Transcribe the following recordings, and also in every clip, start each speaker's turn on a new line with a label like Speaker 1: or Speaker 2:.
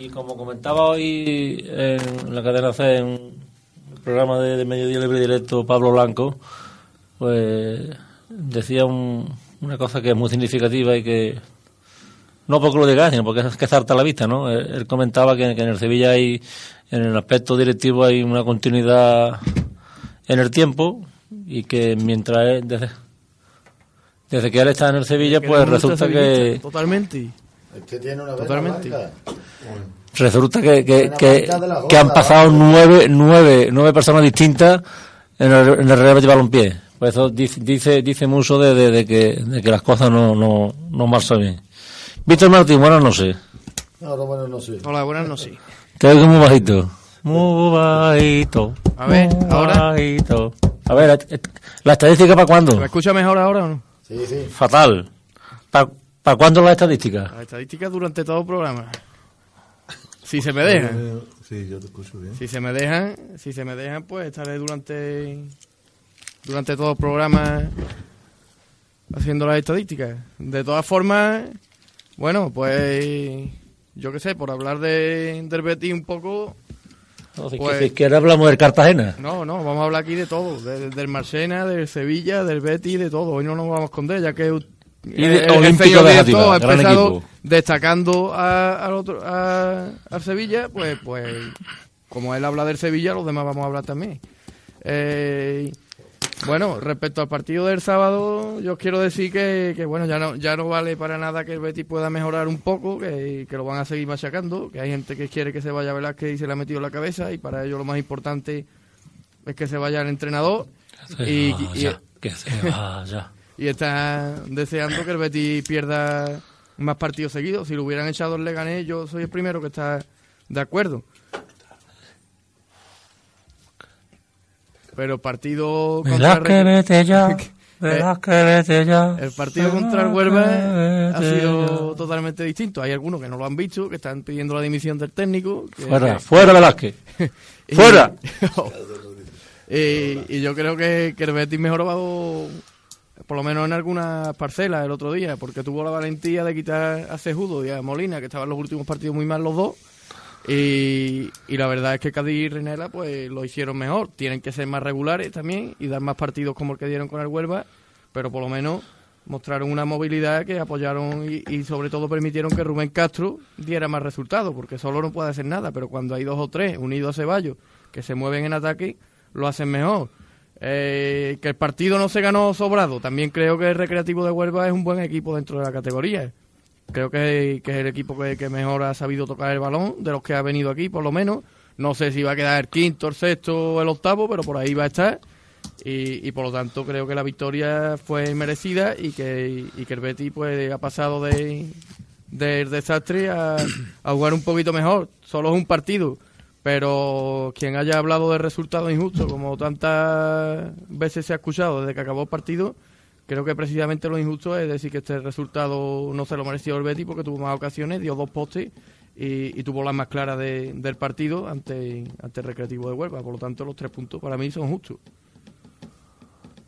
Speaker 1: Y como comentaba hoy en la cadena C, en el programa de, de Mediodía Libre Directo, Pablo Blanco, pues decía una cosa que es muy significativa y que no porque lo diga, sino porque es que salta a la vista, ¿no? Él, comentaba que, en el Sevilla hay, en el aspecto directivo hay una continuidad en el tiempo y que mientras desde, desde que él está en el Sevilla, pues resulta que...
Speaker 2: Totalmente.
Speaker 3: Es que tiene una
Speaker 2: Totalmente.
Speaker 1: Resulta que, que, que, que han pasado nueve, nueve, nueve personas distintas en el, en el Real Betis Balompié. Pues eso dice, dice, dice mucho de, de, de, que, de que las cosas no, no, no marchan bien. Víctor Martín, buenas no sé.
Speaker 3: Ahora bueno, no sé.
Speaker 2: Hola, buenas no sé.
Speaker 1: Te oigo muy bajito. Muy bajito.
Speaker 2: A ver,
Speaker 1: muy
Speaker 2: ahora.
Speaker 1: bajito. A ver, eh, ¿la estadística para cuándo?
Speaker 2: ¿Me escucha mejor ahora o no?
Speaker 3: Sí, sí.
Speaker 1: Fatal. ¿Para cuándo la estadística?
Speaker 2: La estadística durante todo el programa. Si se me dejan.
Speaker 4: Sí, yo te escucho bien.
Speaker 2: Si se me dejan, si se me dejan, pues estaré durante durante todo el programa haciendo las estadísticas. De todas formas, bueno, pues yo qué sé, por hablar de del Betis un poco,
Speaker 1: No, si,
Speaker 2: Pues-
Speaker 1: que- hablamos del Cartagena.
Speaker 2: no, no, vamos a hablar aquí de todo, de- del Marsena, del Sevilla, del Betis, de todo. Hoy no nos vamos a esconder, ya que
Speaker 1: Y de
Speaker 2: el- el
Speaker 1: Olímpico de Játiva,
Speaker 2: ha
Speaker 1: gran
Speaker 2: empezado
Speaker 1: equipo.
Speaker 2: destacando a- al otro, a, al Sevilla, pues, pues como él habla del Sevilla, los demás vamos a hablar también. Eh, bueno, respecto al partido del sábado, yo os quiero decir que, que, bueno, ya no, ya no vale para nada que el Betis pueda mejorar un poco, que, que lo van a seguir machacando, que hay gente que quiere que se vaya Velázquez y se le ha metido en la cabeza, y para ello lo más importante es que se vaya el entrenador. Y, y-
Speaker 1: vaya, que se vaya.
Speaker 2: Y está deseando que el Betis pierda más partidos seguidos. Si lo hubieran echado el Leganés, yo soy el primero que está de acuerdo. Pero el partido contra el
Speaker 1: ya. Ya.
Speaker 2: el partido contra el Huelva ha sido totalmente distinto. Hay algunos que no lo han visto, que están pidiendo la dimisión del técnico. que-
Speaker 1: Fuera,
Speaker 2: que-
Speaker 1: fuera Velázquez.
Speaker 2: y-
Speaker 1: ¡Fuera!
Speaker 2: y, y yo creo que, que el Betis mejoró por lo menos en algunas parcelas el otro día, porque tuvo la valentía de quitar a Cejudo y a Molina, que estaban los últimos partidos muy mal los dos. Y, la verdad es que Cádiz y Renela pues lo hicieron mejor. Tienen que ser más regulares también y dar más partidos como el que dieron con el Huelva, pero por lo menos mostraron una movilidad que apoyaron y, y sobre todo permitieron que Rubén Castro diera más resultados, porque solo no puede hacer nada, pero cuando hay dos o tres unidos a Ceballos que se mueven en ataque, lo hacen mejor. Eh, que el partido no se ganó sobrado, también creo que el Recreativo de Huelva es un buen equipo dentro de la categoría. Creo que, que es el equipo que, que mejor ha sabido tocar el balón, de los que ha venido aquí, por lo menos. No sé si va a quedar el quinto, el sexto o el octavo, pero por ahí va a estar. Y, y por lo tanto creo que la victoria fue merecida y que, y que el Betis pues, ha pasado de, del desastre a, a jugar un poquito mejor. Solo es un partido, pero quien haya hablado de resultados injustos, como tantas veces se ha escuchado desde que acabó el partido, creo que precisamente lo injusto es decir que este resultado no se lo mereció el Betis porque tuvo más ocasiones, dio dos postes y, y tuvo las más claras de- del partido ante, ante el Recreativo de Huelva. Por lo tanto, los tres puntos para mí son justos.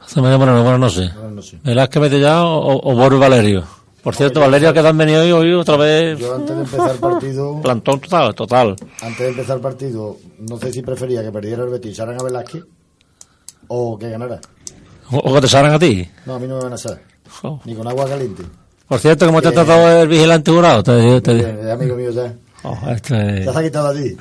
Speaker 1: Se me llama bueno, no sé.
Speaker 3: Bueno, no sé.
Speaker 1: Velázquez ya o, o Boris Valerio. Por cierto, Valerio que han venido hoy, hoy otra vez.
Speaker 3: Yo antes de empezar el partido,
Speaker 1: Plantón total, total.
Speaker 3: antes de empezar el partido, no sé si prefería que perdiera el Betis y echaran a Velázquez o que ganara.
Speaker 1: O, o que te salgan a ti.
Speaker 3: No, a mí no me van a hacer,
Speaker 1: Jo.
Speaker 3: ni con agua caliente.
Speaker 1: Por cierto, ¿cómo te ha tratado el vigilante jurado? Te, te,
Speaker 3: Bien, amigo mío ya.
Speaker 1: Oh, este,
Speaker 3: Ya se ha quitado a ti.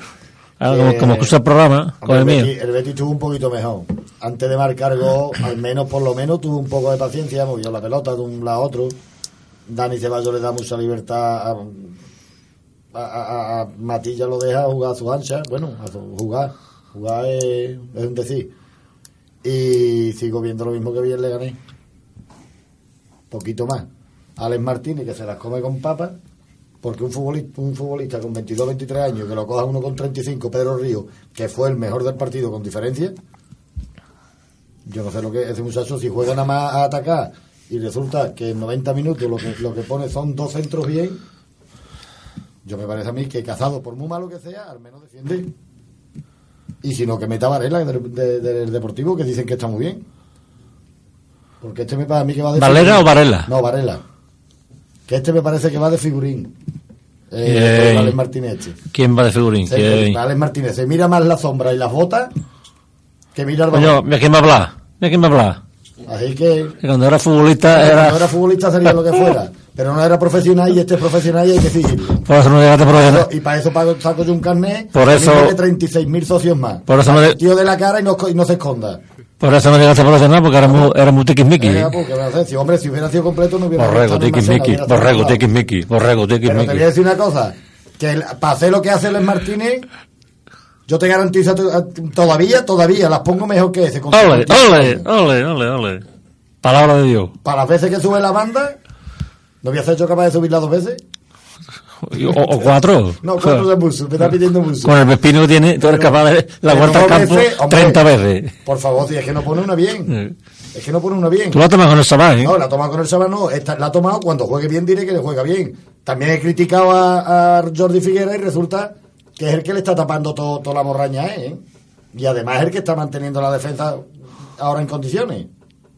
Speaker 1: ah, como,
Speaker 3: eh,
Speaker 1: como escucha el programa, con el mío.
Speaker 3: Betis, el Betis estuvo un poquito mejor. Antes de marcar gol, al menos, por lo menos, tuvo un poco de paciencia, movió la pelota de un lado a otro. Dani Ceballos le da mucha libertad a, Matilla, lo deja jugar a su ancha. Bueno, a su- jugar. Jugar es, un decir. Y sigo viendo lo mismo que vi en Leganés. Poquito más. Alex Martínez, que se las come con papas. Porque un futbolista, un futbolista con 22, 23 años, que lo coja uno con 35, Pedro Río, que fue el mejor del partido con diferencia. Yo no sé lo que ese muchacho, si juega nada más a atacar y resulta que en 90 minutos lo que, lo que pone son dos centros bien, yo me parece a mí que Cazado, por muy malo que sea, al menos defiende. Y si no, que meta Varela del, de- del Deportivo, que dicen que está muy bien. Porque este me parece a mí que va de
Speaker 1: ¿Valera
Speaker 3: figurín.
Speaker 1: o Varela?
Speaker 3: No, Varela. Que este me parece que va de figurín. Eh,
Speaker 1: Bien.
Speaker 3: Alex Martínez. este.
Speaker 1: ¿Quién va de figurín?
Speaker 3: Alex Martínez se mira más la sombra y las botas que mira el
Speaker 1: Coño,
Speaker 3: balón.
Speaker 1: mira quién me habla. Mira quién me habla.
Speaker 3: Así que
Speaker 1: cuando era futbolista
Speaker 3: cuando
Speaker 1: era...
Speaker 3: era futbolista sería lo que fuera, pero no era profesional y este es profesional y hay que seguirlo.
Speaker 1: Por eso no llegaste profesional.
Speaker 3: Y para eso pago, saco yo un carnet
Speaker 1: Por eso-
Speaker 3: tiene 36.000 socios más.
Speaker 1: Por eso me de-
Speaker 3: Tío de la cara y no, y no se esconda.
Speaker 1: Por eso no llegaste profesional porque era muy, era muy tiquismiqui.
Speaker 3: Eh, pues. Si, hombre, si hubiera sido completo no hubiera
Speaker 1: Borrego, tiquismiqui. Borrego, tiquismiqui. Borrego,
Speaker 3: Pero te voy a
Speaker 1: tiquismiqui.
Speaker 3: decir una cosa, que el- para hacer lo que hace Alex Martínez, yo te garantizo todavía, todavía las pongo mejor que ese.
Speaker 1: Ole,
Speaker 3: 50
Speaker 1: ole, ole, ole, ole. Palabra de Dios.
Speaker 3: Para las veces que sube la banda, ¿no voy a ser yo capaz de subirla dos veces?
Speaker 1: O, o cuatro.
Speaker 3: No, cuatro de muso, me está pidiendo muso.
Speaker 1: Con el pepino que tiene, tú eres capaz de la vuelta al campo
Speaker 3: veces, hombre.
Speaker 1: 30 veces.
Speaker 3: Por favor, si es que no pone una bien. Es que no pone una bien.
Speaker 1: Tú la tomas con el sabán, ¿eh?
Speaker 3: No, la ha tomado con el Saba, no. Esta, la ha tomado cuando juegue bien, diré que le juega bien. También he criticado a, a Jordi Figuera y resulta que es el que le está tapando todo, toda la morraña, ¿eh? Y además es el que está manteniendo la defensa ahora en condiciones.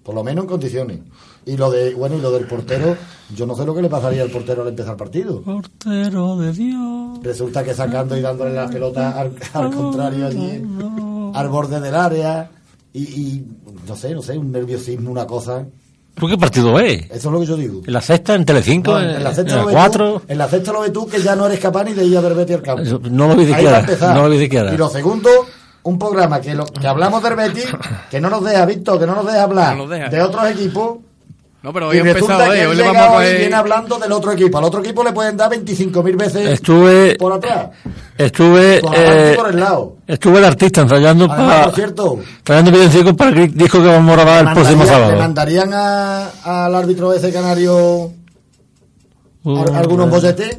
Speaker 3: Por lo menos en condiciones. Y lo de, bueno, y lo del portero, yo no sé lo que le pasaría al portero al empezar el partido.
Speaker 1: Portero de Dios.
Speaker 3: Resulta que sacando y dándole la pelota al, al contrario allí, al borde del área, y, y no sé, no sé, un nerviosismo, una cosa.
Speaker 1: ¿Tú qué partido ves?
Speaker 3: Eso es lo que yo digo.
Speaker 1: ¿En la sexta, en Telecinco,
Speaker 3: No,
Speaker 1: en,
Speaker 3: en la
Speaker 1: en
Speaker 3: sexta
Speaker 1: la
Speaker 3: lo ves
Speaker 1: cuatro?
Speaker 3: tú, en la sexta lo ves tú que ya no eres capaz ni de ir a ver Betis al campo.
Speaker 1: Eso, no lo vi
Speaker 3: Ahí
Speaker 1: siquiera,
Speaker 3: va a empezar.
Speaker 1: no lo vi siquiera.
Speaker 3: Y lo segundo, un programa que, lo, que hablamos del Betis, que no nos deja, Víctor, que no nos deja hablar
Speaker 2: No nos deja.
Speaker 3: de otros equipos.
Speaker 2: No, pero hoy
Speaker 3: Y resulta
Speaker 2: empezado,
Speaker 3: que
Speaker 2: eh.
Speaker 3: él
Speaker 2: Hoy le
Speaker 3: llega
Speaker 2: vamos a
Speaker 3: hoy y
Speaker 2: coger...
Speaker 3: viene hablando del otro equipo. Al otro equipo le pueden dar 25.000 veces
Speaker 1: Estuve,
Speaker 3: por atrás.
Speaker 1: estuve,
Speaker 3: Por adelante y
Speaker 1: eh,
Speaker 3: por el lado.
Speaker 1: estuve el artista ensayando
Speaker 3: Además,
Speaker 1: para,
Speaker 3: por cierto,
Speaker 1: trayendo para el disco que vamos a grabar el próximo
Speaker 3: mandaría- le
Speaker 1: sábado.
Speaker 3: mandarían a- al árbitro ese canario
Speaker 1: Uh,
Speaker 3: al- algunos bolletes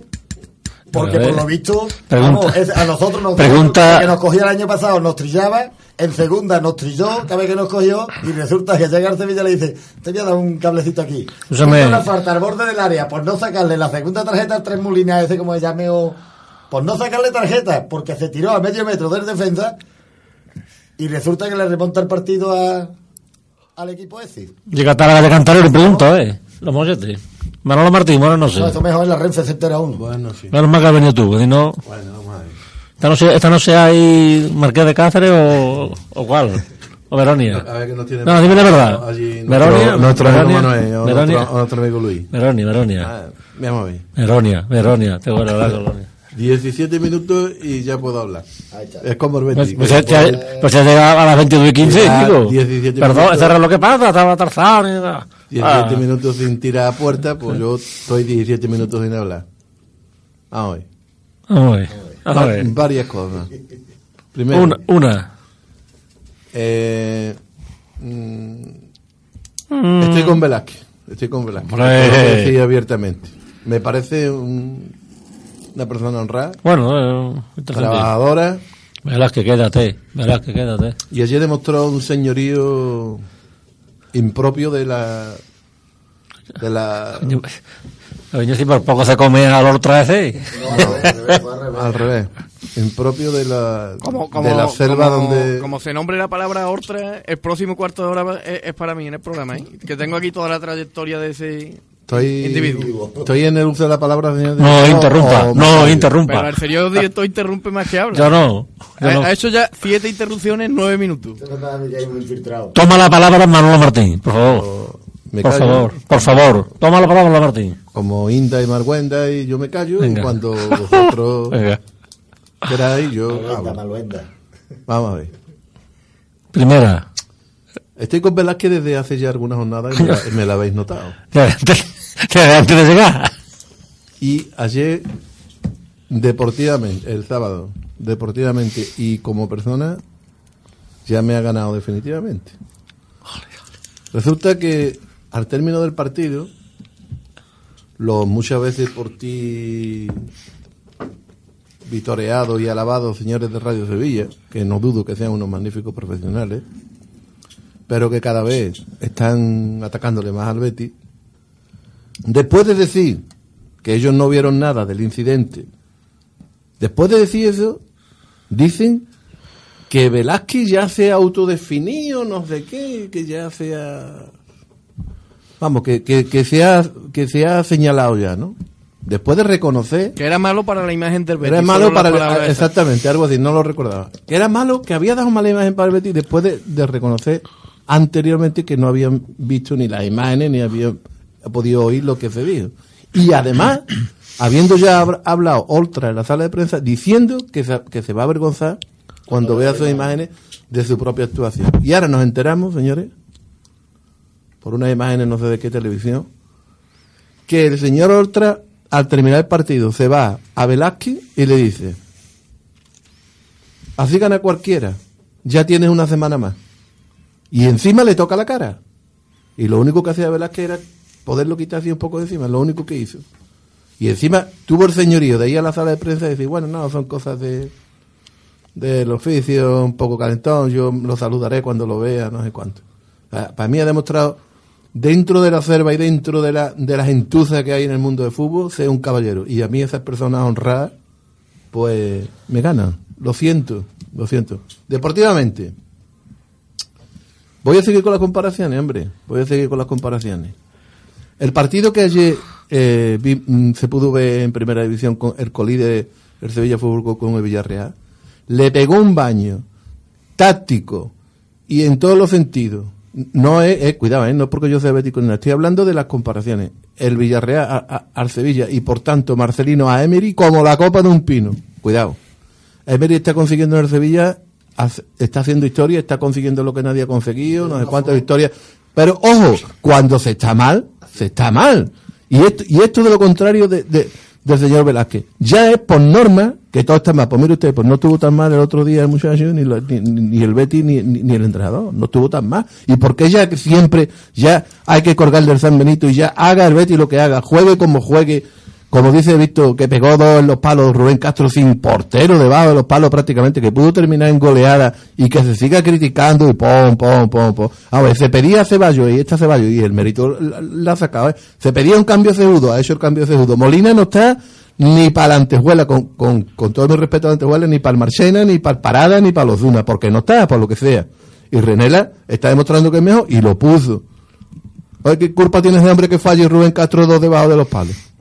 Speaker 3: porque
Speaker 1: A
Speaker 3: por lo visto
Speaker 1: Pregunta.
Speaker 3: vamos, es- a nosotros nos
Speaker 1: Pregunta.
Speaker 3: que nos cogía el año pasado nos trillaba en segunda nos trilló cada vez que nos cogió y resulta que llega al Sevilla y le dice te voy a dar un cablecito aquí. Justo nos falta al borde del área por no sacarle la segunda tarjeta al tres Mulinas ese como se llame o por no sacarle tarjeta porque se tiró a medio metro del defensa y resulta que le remonta el partido a, al equipo ese
Speaker 1: Llega Tálaga de cantar y le pregunto, eh. Los molletes. Manolo Martín, bueno, no sé.
Speaker 3: no, eso mejor en la Renfe se entera uno
Speaker 4: Bueno, sí.
Speaker 1: Menos mal que has venido tú, que si no...
Speaker 4: Bueno, vamos a ver.
Speaker 1: Esta no sé, esta no sé hay Marqués de Cáceres o, o cuál. O Veronia.
Speaker 4: A ver que no tiene.
Speaker 1: No, dime la verdad.
Speaker 4: Allí,
Speaker 1: Veronia,
Speaker 4: nuestro amigo Manuel, o
Speaker 1: Veronia.
Speaker 4: nuestro, o nuestro amigo Luis.
Speaker 1: Veronia, Veronia.
Speaker 4: Ah, vamos a ver.
Speaker 1: Veronia, Veronia. Te voy a hablar Veronia.
Speaker 4: 17 minutos y ya puedo hablar.
Speaker 3: Ahí está.
Speaker 4: Es como el
Speaker 1: Pues,
Speaker 4: Betis.
Speaker 1: pues,
Speaker 4: que
Speaker 1: ya- ya-
Speaker 4: puede-
Speaker 1: pues ya llega a las 22 y 15,
Speaker 4: Ya,
Speaker 1: digo.
Speaker 4: 17
Speaker 1: Perdón,
Speaker 4: minutos.
Speaker 1: ese reloj que pasa, estaba Tarzán y nada.
Speaker 4: 17
Speaker 1: Ah.
Speaker 4: minutos sin tirar a puerta, pues yo estoy 17 minutos sin hablar. Vamos a ver.
Speaker 1: Vamos a ver. Vamos a
Speaker 4: Va-
Speaker 1: ver.
Speaker 4: Varias cosas. Primero,
Speaker 1: Una, una.
Speaker 4: eh, mm,
Speaker 1: Mm,
Speaker 4: estoy con Velázquez. Estoy con Velázquez.
Speaker 1: Hombre.
Speaker 4: Lo abiertamente. Me parece un- una persona honrada,
Speaker 1: Bueno, eh,
Speaker 4: trabajadora,
Speaker 1: Verás que quédate, verás que quédate.
Speaker 4: y ayer demostró un señorío impropio de la de la
Speaker 1: Coño, si por poco se come al otra vez.
Speaker 3: No, al revés, al
Speaker 4: impropio de la
Speaker 2: Como, como,
Speaker 4: de la selva
Speaker 2: como-
Speaker 4: donde
Speaker 2: como se nombre la palabra Ortra, el próximo cuarto de hora es, es para mí en el programa, ¿eh? que tengo aquí toda la trayectoria de ese
Speaker 4: estoy
Speaker 2: individuo.
Speaker 4: estoy en el uso de la palabra señor
Speaker 1: No, interrumpa,
Speaker 4: o-
Speaker 1: no,
Speaker 2: Pero
Speaker 1: interrumpa.
Speaker 2: el señor director interrumpe más que habla.
Speaker 1: Yo no. yo
Speaker 2: ha,
Speaker 1: no.
Speaker 2: ha hecho ya siete interrupciones en nueve minutos.
Speaker 3: A.
Speaker 1: Toma la palabra Manolo Martín, por favor.
Speaker 4: me
Speaker 1: Por
Speaker 4: callo.
Speaker 1: favor, por favor. Toma la palabra Martín.
Speaker 4: como Inda y Marguenda y yo me callo
Speaker 1: Venga.
Speaker 4: y cuando vosotros queráis yo
Speaker 3: Maluenda,
Speaker 4: hablo.
Speaker 3: maluenda.
Speaker 4: vamos a ver
Speaker 1: Primera.
Speaker 4: estoy con Velázquez desde hace ya algunas jornadas y me, la- me la habéis notado
Speaker 1: Antes de llegar.
Speaker 4: Y ayer, deportivamente, el sábado, deportivamente y como persona, ya me ha ganado definitivamente. Resulta que al término del partido, los muchas veces por ti vitoreados y alabados señores de Radio Sevilla, que no dudo que sean unos magníficos profesionales, pero que cada vez están atacándole más al Betis, Después de decir que ellos no vieron nada del incidente, después de decir eso, dicen que Velázquez ya se ha autodefinido, no sé qué, que ya se ha... Vamos, que, que, que, se ha, que se ha señalado ya, ¿no? después de reconocer
Speaker 2: Que era malo para la imagen del Betis.
Speaker 4: era malo para exactamente algo así no lo recordaba que era malo que había dado mala imagen para el Betis después de, de reconocer anteriormente que no habían visto ni las imágenes ni habían podido oír lo que se dijo y además habiendo ya hablado Oltra en la sala de prensa diciendo que se, que se va a avergonzar cuando vea sus imágenes de su propia actuación y ahora nos enteramos señores por unas imágenes no sé de qué televisión que el señor Oltra, al terminar el partido, se va a Velázquez y le dice, así gana cualquiera, ya tienes una semana más. Y encima le toca la cara. Y lo único que hacía Velázquez era poderlo quitar así un poco de encima, lo único que hizo. Y encima tuvo el señorío de ir a la sala de prensa y decir, bueno, no, son cosas de del oficio, un poco calentón, yo lo saludaré cuando lo vea, no sé cuánto. Para mí ha demostrado, dentro de la selva y dentro de la, de la gentuza que hay en el mundo del fútbol, ser un caballero. Y a mí esas personas honradas, pues me ganan. Lo siento, lo siento. Deportivamente, voy a seguir con las comparaciones, hombre. Voy a seguir con las comparaciones. El partido que ayer eh, mm, se pudo ver en primera división con el colíder el Sevilla Fútbol Club con el Villarreal, le pegó un baño táctico y en todos los sentidos. No es, cuidado, eh, no es porque yo sea bético nada, estoy hablando de las comparaciones. El Villarreal a- al Sevilla y por tanto Marcelino a Emery como la copa de un pino. Cuidado. Emery está consiguiendo en el Sevilla, está haciendo historia, está consiguiendo lo que nadie ha conseguido, no sé cuántas victorias. Pero ojo, cuando se está mal, se está mal. Y esto, y esto de lo contrario de, de- del señor Velázquez. Ya es por norma que todo está mal. Pues mire usted, pues no estuvo tan mal el otro día el muchacho, ni, ni, ni- ni el Betty, ni, ni, ni el entrenador. No estuvo tan mal. ¿Y por qué ya que siempre ya hay que colgar del San Benito y ya haga el Betty lo que haga, juegue como juegue? Como dice Víctor, que pegó dos en los palos Rubén Castro sin portero debajo de los palos prácticamente, que pudo terminar en goleada y que se siga criticando y pom, pom, pom, pom. A ver, se pedía a Ceballos y esta Ceballos y el mérito la, ha sacado, ¿eh? Se pedía un cambio cejudo, ha hecho el cambio cejudo. Molina no está ni para la antejuela, con, con, todo mi respeto a la antejuela, ni para el Marchena, ni para el Parada, ni para los Duna, porque no está, por lo que sea. Y Renela está demostrando que es mejor y lo puso. Oye, ¿qué culpa tiene ese hombre que falle Rubén Castro dos debajo de los palos?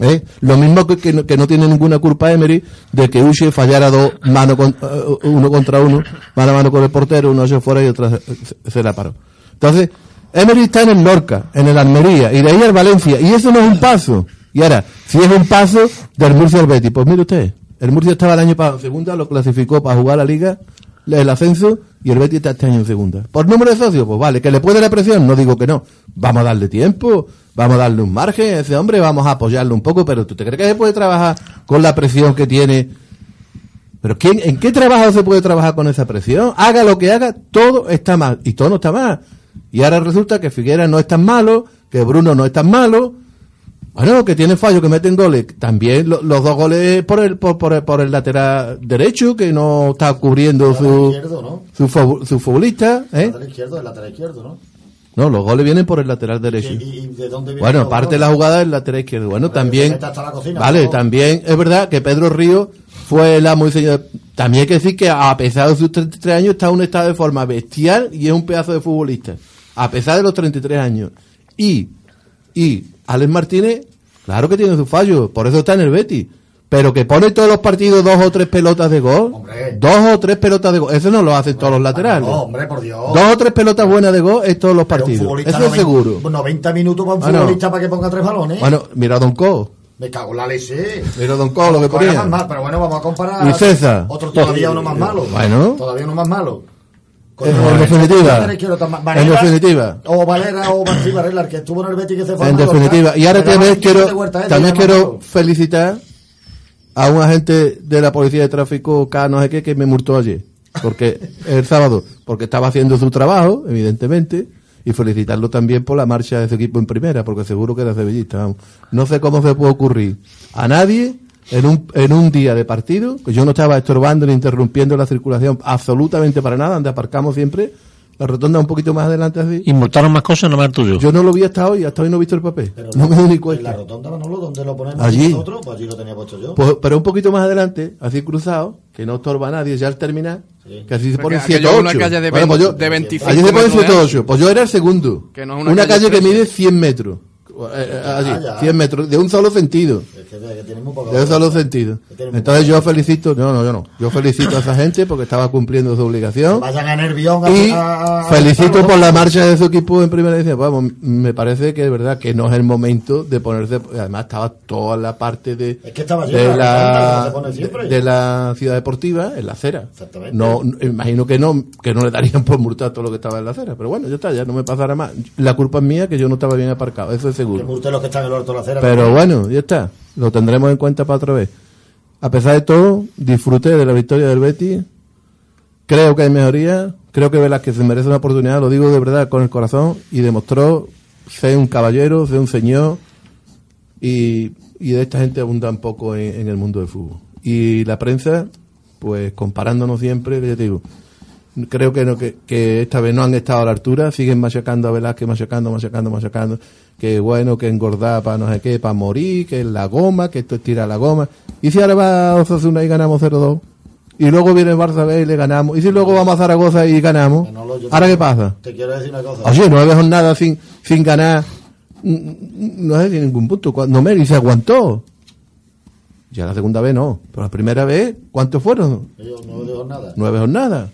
Speaker 4: ¿Eh? Lo mismo que, que, no, tiene ninguna culpa Emery de que Uche fallara dos mano con, eh, uno contra uno, mano a mano con el portero, uno hacia fuera y otra se, se- se la paró. Entonces, Emery está en el Norca, en el Almería, y de ahí al Valencia, y eso no es un paso. Y ahora, si es un paso del Murcia al Betis, pues mire usted, el Murcia estaba el año pasado segunda, lo clasificó para jugar la liga, el ascenso, y el Betis está este año en segunda. ¿Por número de socios? Pues vale, que le puede la presión, no digo que no. Vamos a darle tiempo, vamos a darle un margen a ese hombre, vamos a apoyarlo un poco, pero ¿tú te crees que se puede trabajar con la presión que tiene? ¿Pero quién, en qué trabajo se puede trabajar con esa presión? Haga lo que haga, todo está mal, y todo no está mal. Y ahora resulta que Figuera no es tan malo, que Bruno no es tan malo, bueno, que tiene fallo, que meten goles. También lo- los dos goles por el, por, por el, por el lateral derecho, que no está cubriendo su,
Speaker 3: ¿no?
Speaker 4: su, fu- su futbolista. ¿eh?
Speaker 3: Lateral izquierdo, el lateral izquierdo, ¿no?
Speaker 4: No, los goles vienen por el lateral derecho.
Speaker 3: ¿Y, de dónde viene
Speaker 4: Bueno,
Speaker 3: los
Speaker 4: parte de la jugada del lateral izquierdo. Bueno, también.
Speaker 3: cocina,
Speaker 4: vale, también es verdad que Pedro Río fue el amo y señor. También hay que decir que a pesar de sus 33 años está en un estado de forma bestial y es un pedazo de futbolista. A pesar de los 33 años. Y, y Alex Martínez, claro que tiene sus fallos, por eso está en el Betis. Pero que pone todos los partidos dos o tres pelotas de gol.
Speaker 3: Hombre.
Speaker 4: Dos o tres pelotas de gol. Eso no lo hacen todos los laterales.
Speaker 3: No, hombre, por Dios.
Speaker 4: Dos o tres pelotas buenas de gol es todos los partidos. Eso es
Speaker 3: 90
Speaker 4: seguro.
Speaker 3: 90 minutos para un
Speaker 4: Bueno.
Speaker 3: futbolista para que ponga tres balones.
Speaker 4: Bueno, mira a Don Co.
Speaker 3: Me cago en la leche.
Speaker 4: Mira a Don Co lo que ponía.
Speaker 3: más mal, pero bueno, vamos a comparar.
Speaker 4: Y César.
Speaker 3: Otro todavía uno más malo.
Speaker 4: Bueno.
Speaker 3: Todavía uno más malo.
Speaker 4: En- definitiva. En definitiva.
Speaker 3: O Valera o Martí Varela, el que estuvo en el Betis que se fue
Speaker 4: En definitiva. Y ahora también quiero,
Speaker 3: Huerta, ese,
Speaker 4: también quiero felicitar a un agente de la policía de tráfico K no sé qué que me multó ayer. Porque el sábado, porque estaba haciendo su trabajo, evidentemente, y felicitarlo también por la marcha de su equipo en primera, porque seguro que era sevillista. vamos. No sé cómo se puede ocurrir a nadie en un, en un día de partido, que yo no estaba estorbando ni interrumpiendo la circulación absolutamente para nada, donde aparcamos siempre, la rotonda un poquito más adelante así.
Speaker 1: Y multaron más cosas, no más el tuyo.
Speaker 4: Yo no lo vi hasta hoy, hasta hoy no he visto el papel.
Speaker 3: Pero
Speaker 4: no me doy ni
Speaker 3: En la
Speaker 4: cuenta.
Speaker 3: rotonda Manolo, ¿dónde lo ponemos
Speaker 4: Allí.
Speaker 3: nosotros? Pues allí lo tenía puesto yo.
Speaker 4: Pues, pero un poquito más adelante, así cruzado, que no estorba a nadie, ya al terminar,
Speaker 3: Sí.
Speaker 4: que así se
Speaker 2: Porque
Speaker 4: pone
Speaker 2: aquello
Speaker 4: 7
Speaker 2: es
Speaker 4: 8.
Speaker 2: una calle de,
Speaker 4: Bueno, pues
Speaker 2: 20
Speaker 4: yo-
Speaker 2: de 25
Speaker 4: allí se pone
Speaker 2: metros de
Speaker 4: 7
Speaker 2: ancho.
Speaker 4: 8. Pues yo era el segundo.
Speaker 2: Que no es
Speaker 4: una,
Speaker 2: una
Speaker 4: calle,
Speaker 2: calle
Speaker 4: que mide 100 metros. Eh, allí,
Speaker 3: Ah, ya.
Speaker 4: 100 metros, de un solo sentido.
Speaker 3: Es que, que tiene muy poco
Speaker 4: De un solo sentido.
Speaker 3: Tiene muy
Speaker 4: Entonces yo felicito, no, no, yo no. Yo felicito a esa gente porque estaba cumpliendo su obligación.
Speaker 3: Vayan a Nervión
Speaker 4: Y
Speaker 3: a- a-
Speaker 4: felicito
Speaker 3: a-
Speaker 4: por la marcha de su equipo en primera división. Vamos, me parece que es verdad que no es el momento de ponerse. Además, estaba toda la parte de,
Speaker 3: Es que estaba
Speaker 4: de,
Speaker 3: llena,
Speaker 4: la,
Speaker 3: siempre.
Speaker 4: de la ciudad deportiva en la acera.
Speaker 3: Exactamente.
Speaker 4: No, no- imagino que no, que no le darían por multar todo lo que estaba en la acera. Pero bueno, ya está, ya no me pasará más. La culpa es mía que yo no estaba bien aparcado, eso es
Speaker 3: Que
Speaker 4: seguro.
Speaker 3: multen los que están en el orto de la acera.
Speaker 4: Pero bueno, ya está. Lo tendremos en cuenta para otra vez. A pesar de todo, disfruté de la victoria del Betis. Creo que hay mejoría. Creo que Velázquez se merece una oportunidad, lo digo de verdad con el corazón. Y demostró ser un caballero, ser un señor. Y, y de esta gente abunda un poco en, en el mundo del fútbol. Y la prensa, pues comparándonos siempre, ya te digo, creo que, no, que, que esta vez no han estado a la altura, siguen machacando a Velázquez, machacando, machacando, machacando, que bueno, que engordar para no sé qué, para morir, que es la goma, que esto es tirar la goma. Y si ahora va a Osasuna y ganamos 0-2, y luego viene el Barça B y le ganamos, y si luego vamos a Zaragoza y ganamos, ¿ahora
Speaker 3: te-
Speaker 4: qué pasa?
Speaker 3: Te quiero decir una cosa.
Speaker 4: Oye, nueve jornadas sin, sin ganar, mm, mm, no es de ningún punto. Cuando Meri se aguantó. Ya la segunda vez no, pero la primera vez, ¿cuántos fueron?
Speaker 3: Yo no digo nada.
Speaker 4: Nueve jornadas.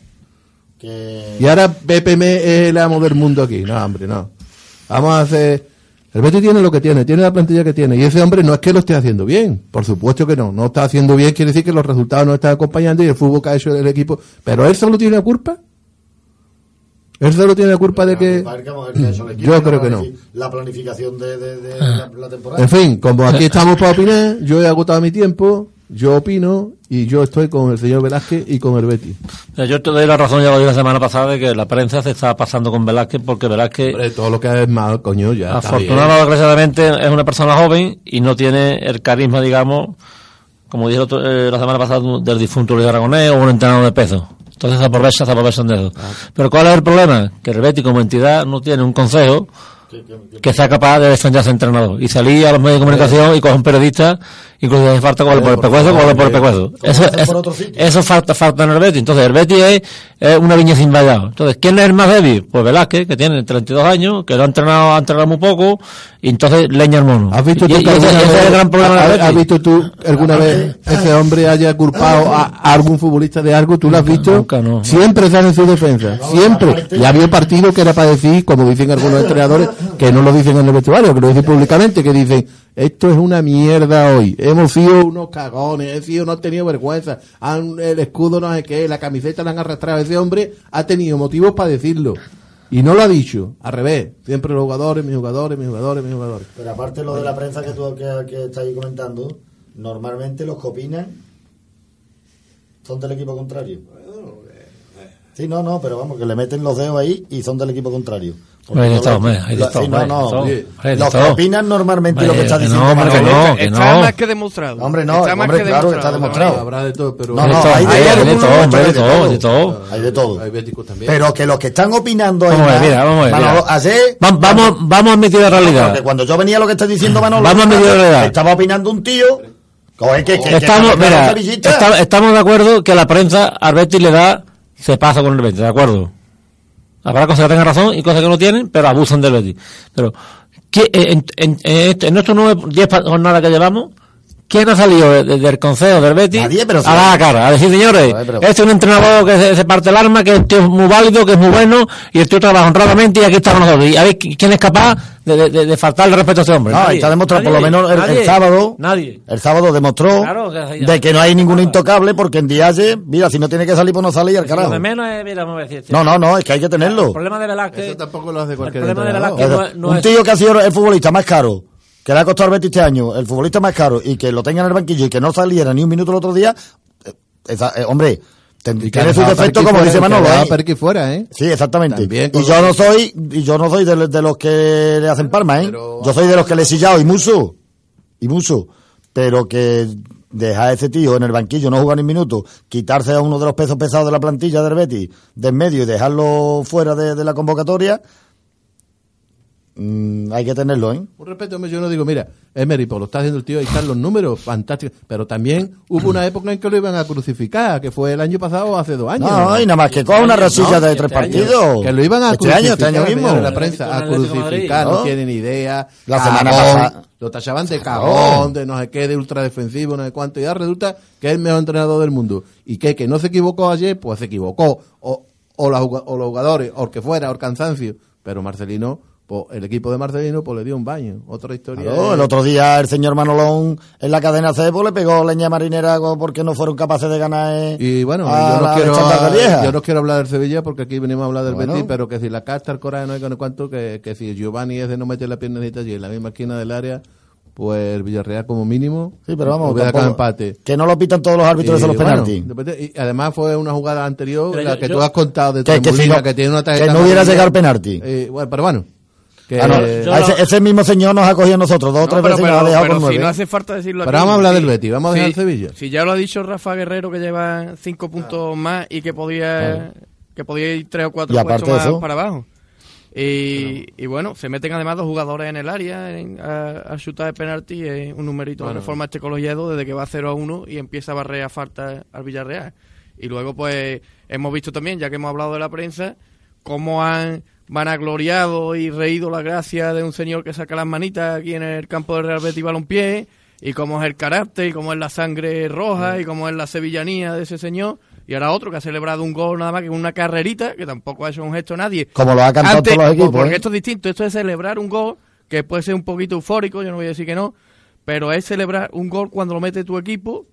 Speaker 3: Que...
Speaker 4: Y ahora BPM es el amo del mundo aquí. No, hombre, no. Vamos a hacer... El Betis tiene lo que tiene, tiene la plantilla que tiene. Y ese hombre no es que lo esté haciendo bien. Por supuesto que no. No está haciendo bien, quiere decir que los resultados no están acompañando y el fútbol que ha hecho el equipo. Pero él solo tiene la culpa. Él solo tiene la culpa de que... Yo creo que no.
Speaker 3: La planificación de, de, de la, la temporada.
Speaker 4: En fin, como aquí estamos para opinar, yo he agotado mi tiempo, yo opino y yo estoy con el señor Velázquez y con el Betis.
Speaker 1: Yo te doy la razón, ya lo dije la semana pasada, de que la prensa se está pasando con Velázquez porque Velázquez,
Speaker 4: Hombre, todo lo que es mal, coño, ya
Speaker 1: o desgraciadamente, es una persona joven y no tiene el carisma, digamos, como dije otro- eh, la semana pasada, del difunto Luis Aragonés o un entrenador de peso. Entonces se aprovecha, se aprovechan de eso. Pero ¿cuál es el problema? Que el Betis como entidad no tiene un consejo que sea capaz de defender a ese entrenador y salir a los medios de comunicación y coger un periodista incluso hace falta cogerlo por el pecuezo cogerlo por el pecuezo eso, eso,
Speaker 3: por otro sitio.
Speaker 1: eso falta falta en el Betis entonces el Betis es, es una viña sin vallado entonces ¿quién es el más débil? pues Velázquez que tiene 32 años que lo ha entrenado ha entrenado muy poco y entonces leña al mono
Speaker 4: ¿Has visto
Speaker 1: y,
Speaker 4: tú
Speaker 1: y
Speaker 4: que
Speaker 1: ese,
Speaker 4: alguna
Speaker 1: ese es
Speaker 4: vez-
Speaker 1: el gran problema
Speaker 4: ha-
Speaker 1: del
Speaker 4: ¿Has visto tú alguna vez ese hombre haya culpado a, a algún futbolista de algo? ¿Tú lo has visto?
Speaker 1: nunca, no.
Speaker 4: Siempre están en su defensa. Siempre. Y había partido que era para decir, como dicen algunos entrenadores, que no lo dicen en el vestuario, que lo dicen públicamente, que dicen, esto es una mierda hoy. Hemos sido unos cagones, hemos sido, no han tenido vergüenza. Han, el escudo no sé qué, la camiseta la han arrastrado. Ese hombre ha tenido motivos para decirlo. Y no lo ha dicho. Al revés. Siempre los jugadores, mis jugadores, mis jugadores, mis jugadores.
Speaker 3: Pero aparte lo de la prensa que tú que estás ahí comentando, normalmente los que opinan son del equipo contrario. Sí, no, no, pero vamos, que le meten los dedos ahí y son del equipo contrario. Porque
Speaker 1: Hay de
Speaker 3: no lo-
Speaker 1: hombre, hay todo,
Speaker 3: sí, no, no, los que opinan normalmente lo que
Speaker 1: Hombre,
Speaker 3: está diciendo
Speaker 1: no, hombre, que no. que
Speaker 2: está más que demostrado.
Speaker 3: Hombre, no,
Speaker 2: Está más
Speaker 3: hombre,
Speaker 2: que
Speaker 3: claro, está demostrado.
Speaker 4: Habrá de todo, pero...
Speaker 3: No, no, hay de
Speaker 1: hay
Speaker 3: todo,
Speaker 1: hombre,
Speaker 3: hay
Speaker 1: de todo,
Speaker 3: todo.
Speaker 1: de todo.
Speaker 3: Hay de todo.
Speaker 4: Hay béticos también.
Speaker 3: Pero que los que están opinando ahí
Speaker 1: Vamos a ver, mira, vamos a ver, vamos, vamos a admitir la realidad.
Speaker 3: Porque cuando yo venía lo que está diciendo Manolo,
Speaker 1: Vamos a medir la realidad.
Speaker 3: estaba opinando un tío. Que, que,
Speaker 1: estamos,
Speaker 3: que- que-
Speaker 1: mira, está- estamos de acuerdo que la prensa al Betis le da, se pasa con el Betis, ¿de acuerdo? Habrá cosas que tengan razón y cosas que no tienen, pero abusan del Betis. Pero, ¿qué- en, en, en, en estos nueve, diez jornadas que llevamos, ¿quién ha salido de- de- del consejo del Betis
Speaker 3: Nadie, pero sí.
Speaker 1: a la cara? A decir, señores,
Speaker 3: pero-
Speaker 1: este es un entrenador que se, se parte el arma, que el tío es muy válido, que es muy bueno, y el tío trabaja honradamente y aquí estamos nosotros. Y a ver quién es capaz de, de, de, de faltarle respeto a ese hombre.
Speaker 3: No,
Speaker 1: Nadie.
Speaker 3: está demostrado, por lo menos el, el sábado.
Speaker 1: Nadie.
Speaker 3: El sábado demostró
Speaker 1: Claro, que-
Speaker 3: de que no hay ningún intocable porque en Dialle, mira, si no tiene que salir, pues no sale y al
Speaker 1: Lo
Speaker 3: carajo.
Speaker 1: de menos es, mira, vamos a decir.
Speaker 3: No, no, no, es que hay que tenerlo.
Speaker 1: El problema de Velázquez.
Speaker 4: Eso tampoco lo hace
Speaker 1: el
Speaker 4: cualquier
Speaker 1: problema de no es-
Speaker 3: un
Speaker 1: es-
Speaker 3: tío que ha sido el futbolista más caro, que le ha costado al Betis este año, el futbolista más caro, y que lo tenga en el banquillo y que no saliera ni un minuto el otro día, eh, esa- eh, hombre, tiene su defecto como
Speaker 4: fuera,
Speaker 3: dice Manolo. ¿eh?
Speaker 4: Perky fuera, ¿eh?
Speaker 3: Sí, exactamente.
Speaker 4: También
Speaker 3: Y yo no soy, y yo no soy de, de los que le hacen palma, ¿eh?
Speaker 4: Pero-
Speaker 3: Yo soy de los que le he sillado y mucho, y mucho, pero que dejar a ese tío en el banquillo, no jugar ni un minuto, quitarse a uno de los pesos pesados de la plantilla del Betis de en medio y dejarlo fuera de, de la convocatoria, mm, hay que tenerlo, ¿eh?
Speaker 4: Un respeto, yo no digo, mira, Emery, pues lo está haciendo el tío, ahí están los números, fantásticos. Pero también hubo una época en que lo iban a crucificar, que fue el año pasado o hace dos años.
Speaker 3: No, y nada más que coja una rosilla de
Speaker 1: este
Speaker 3: tres
Speaker 1: año.
Speaker 3: partidos.
Speaker 4: Que lo iban a
Speaker 3: este
Speaker 4: crucificar.
Speaker 3: año, este año mismo.
Speaker 4: La prensa, a
Speaker 1: Con
Speaker 4: crucificar, no
Speaker 3: ¿no?
Speaker 4: tienen idea.
Speaker 3: La semana pasada.
Speaker 4: Lo tachaban de cagón, de no sé qué, de ultradefensivo, no sé cuánto. Y ahora resulta que es el mejor entrenador del mundo. Y que, que no se equivocó ayer, pues se equivocó. O, o, la o los jugadores, o el que fuera, o el cansancio. Pero Marcelino, pues el equipo de Marcelino, pues le dio un baño. Otra historia.
Speaker 3: Claro,
Speaker 4: es-
Speaker 3: el otro día el señor Manolón en la cadena Cebo le pegó leña marinera porque no fueron capaces de ganar eh,
Speaker 4: Y bueno,
Speaker 3: a
Speaker 4: yo, no quiero, yo no quiero hablar del Sevilla porque aquí venimos a hablar del
Speaker 3: Bueno.
Speaker 4: Betis, pero que si la casta, el coraje, no hay cuánto, que, que si Giovanni es de no meter la piernecita allí en la misma esquina del área, pues el Villarreal como mínimo
Speaker 3: Sí, pero vamos,
Speaker 4: hubiera
Speaker 3: tampoco-
Speaker 4: sacado empate.
Speaker 3: que no lo pitan todos los árbitros de
Speaker 4: Y,
Speaker 3: los
Speaker 4: bueno,
Speaker 3: penaltis.
Speaker 4: y además fue una jugada anterior,
Speaker 1: Pero
Speaker 4: la
Speaker 1: yo-
Speaker 4: que
Speaker 1: yo-
Speaker 4: tú has contado de
Speaker 3: Que- que si no-
Speaker 4: que tiene una
Speaker 3: que
Speaker 4: tarjeta
Speaker 3: no hubiera llegado el penalti.
Speaker 4: Eh, bueno, pero bueno. Que,
Speaker 3: Ah, no,
Speaker 4: eh,
Speaker 3: a ese, ese mismo señor nos ha cogido a nosotros dos o
Speaker 2: No,
Speaker 3: tres
Speaker 2: pero,
Speaker 3: veces y nos ha dejado
Speaker 2: pero
Speaker 3: con
Speaker 2: si
Speaker 3: nueve.
Speaker 2: no hace falta decirlo
Speaker 4: Pero vamos a hablar
Speaker 2: sí.
Speaker 4: del Betis, vamos a dejar
Speaker 2: Sí,
Speaker 4: el Sevilla.
Speaker 2: Si ya lo ha dicho Rafa Guerrero que lleva cinco puntos más y que podía que podía ir tres o cuatro puestos más
Speaker 3: eso-
Speaker 2: para abajo. Y, y bueno, se meten además dos jugadores en el área en- a, a chutar de penalti, es un numerito de reforma este colegiado desde que va 0 a 1 y empieza a barrer a falta al Villarreal. Y luego pues hemos visto también, ya que hemos hablado de la prensa, cómo han vanagloriado y reído la gracia de un señor que saca las manitas aquí en el campo del Real Betis Balompié y cómo es el carácter y cómo es la sangre roja y cómo es la sevillanía de ese señor y ahora otro que ha celebrado un gol nada más que una carrerita que tampoco ha hecho un gesto nadie
Speaker 3: Como lo ha cantado
Speaker 2: Antes-
Speaker 3: todos los equipos.
Speaker 2: porque
Speaker 3: ¿eh?
Speaker 2: esto es distinto esto es celebrar un gol que puede ser un poquito eufórico yo no voy a decir que no pero es celebrar un gol cuando lo mete tu equipo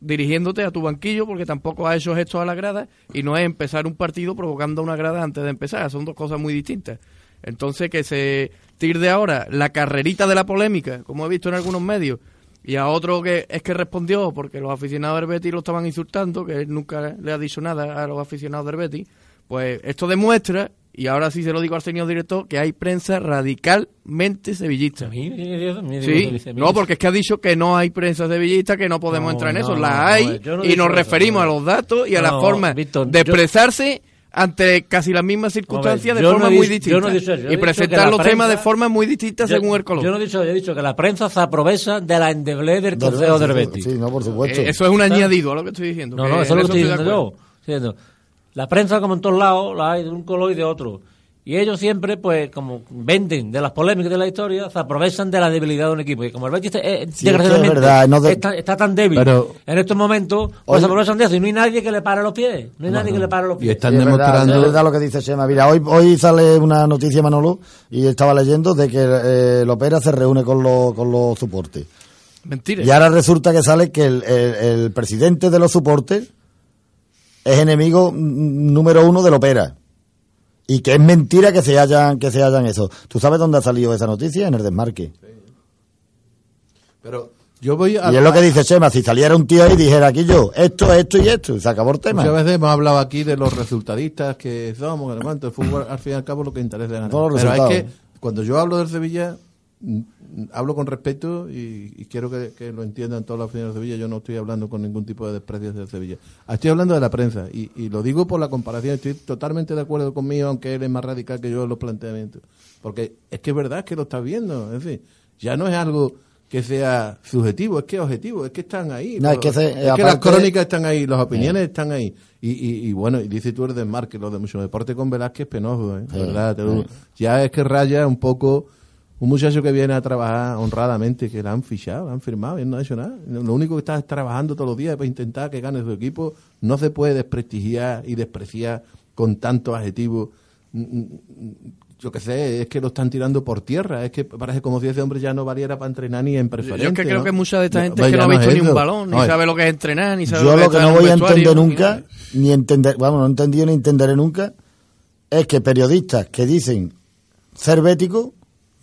Speaker 2: dirigiéndote a tu banquillo porque tampoco ha hecho gestos a la grada y no es empezar un partido provocando una grada antes de empezar, son dos cosas muy distintas. Entonces que se tire ahora la carrerita de la polémica, como he visto en algunos medios, y a otro que es que respondió porque los aficionados del Betis lo estaban insultando, que él nunca le ha dicho nada a los aficionados del Betis, pues esto demuestra, y ahora sí se lo digo al señor director, que hay prensa radicalmente sevillista.
Speaker 1: Digo,
Speaker 2: Sí, no, porque es que ha dicho que no hay prensa sevillista, que no podemos
Speaker 1: No,
Speaker 2: entrar en
Speaker 1: no,
Speaker 2: eso. La
Speaker 1: no,
Speaker 2: hay
Speaker 1: no
Speaker 2: y nos
Speaker 1: eso,
Speaker 2: referimos
Speaker 1: no.
Speaker 2: a los datos y a la forma
Speaker 1: Víctor,
Speaker 2: de
Speaker 1: yo-
Speaker 2: expresarse ante casi las mismas circunstancias
Speaker 1: ver,
Speaker 2: de forma muy
Speaker 1: dicho- yo no
Speaker 2: distinta.
Speaker 1: he dicho eso, yo he
Speaker 2: y presentar los temas de forma muy distinta
Speaker 1: Yo-
Speaker 2: según el color.
Speaker 1: Yo no he dicho, yo he dicho que la prensa se aprovecha de la endeblez del consejo del Betis.
Speaker 3: Sí, no, por supuesto.
Speaker 2: Eh, eso es un añadido a lo que estoy diciendo.
Speaker 1: No, no, eso es lo que estoy
Speaker 2: de
Speaker 1: diciendo
Speaker 2: acuerdo.
Speaker 1: yo. La prensa, como en todos lados, la hay de un color y de otro. Y ellos siempre, pues, como venden de las polémicas de la historia, se aprovechan de la debilidad de un equipo. Y como el Betis, eh,
Speaker 3: es
Speaker 1: desgraciadamente,
Speaker 3: verdad, no de-
Speaker 1: está, está tan débil
Speaker 4: Pero-
Speaker 1: en estos momentos, pues
Speaker 3: Hoy-
Speaker 1: se aprovechan de eso. Y no hay nadie que le pare los pies. No hay nadie que le pare los
Speaker 4: Y
Speaker 1: pies.
Speaker 4: están
Speaker 3: Sí, es verdad,
Speaker 4: demostrando.
Speaker 3: es verdad lo que dice Chema. Mira, hoy, hoy sale una noticia, Manolo, y estaba leyendo de que eh, Lopera se reúne con los, con los soportes.
Speaker 2: Mentira.
Speaker 3: Y ahora resulta que sale que el, el- el presidente de los soportes es enemigo mm, número uno de Lopera. Y que es mentira que se hayan, que se hayan eso. ¿Tú sabes dónde ha salido esa noticia? En el desmarque.
Speaker 4: Pero yo voy a.
Speaker 3: Y es lo que dice Chema, si saliera un tío ahí y dijera aquí yo, esto, esto y esto, y se acabó el tema.
Speaker 4: Muchas veces hemos hablado aquí de los resultadistas que somos, el fútbol al fin y al cabo lo que interesa es ganar. Pero es que cuando yo hablo del Sevilla, mm, hablo con respeto y, y quiero que, que lo entiendan todos los aficionados de Sevilla. Yo no estoy hablando con ningún tipo de desprecio del Sevilla. Estoy hablando de la prensa y, y lo digo por la comparación. Estoy totalmente de acuerdo conmigo, aunque él es más radical que yo en los planteamientos. Porque es que es verdad que lo estás viendo. Es decir, ya no es algo que sea subjetivo, es que es objetivo, es que están ahí.
Speaker 3: No, es que se-
Speaker 4: es que las crónicas están ahí, las opiniones están ahí. Y, y, y bueno, y dice tú eres desmarque, lo de mucho deporte con Velázquez penoso, ¿eh? De verdad. Ya es que raya un poco un muchacho que viene a trabajar honradamente, que la han fichado, la han firmado y él no ha hecho nada. Lo único que está es trabajando todos los días para intentar que gane su equipo. No se puede desprestigiar y despreciar con tantos adjetivos. Mm, mm, Yo qué sé, es que lo están tirando por tierra. Es que parece como si ese hombre ya no valiera para entrenar ni en preferente.
Speaker 2: Yo es que creo
Speaker 4: ¿no?
Speaker 2: que mucha de esta gente es que no ha visto
Speaker 4: es
Speaker 2: ni un balón, ni
Speaker 4: No,
Speaker 2: sabe lo que es entrenar, ni sabe
Speaker 3: Yo
Speaker 2: lo
Speaker 3: lo
Speaker 2: que
Speaker 3: que
Speaker 2: es
Speaker 3: no
Speaker 2: estar en un
Speaker 3: voy a entender nunca, ni entender, vamos, no he entendido ni entenderé nunca, es que periodistas que dicen ser béticos,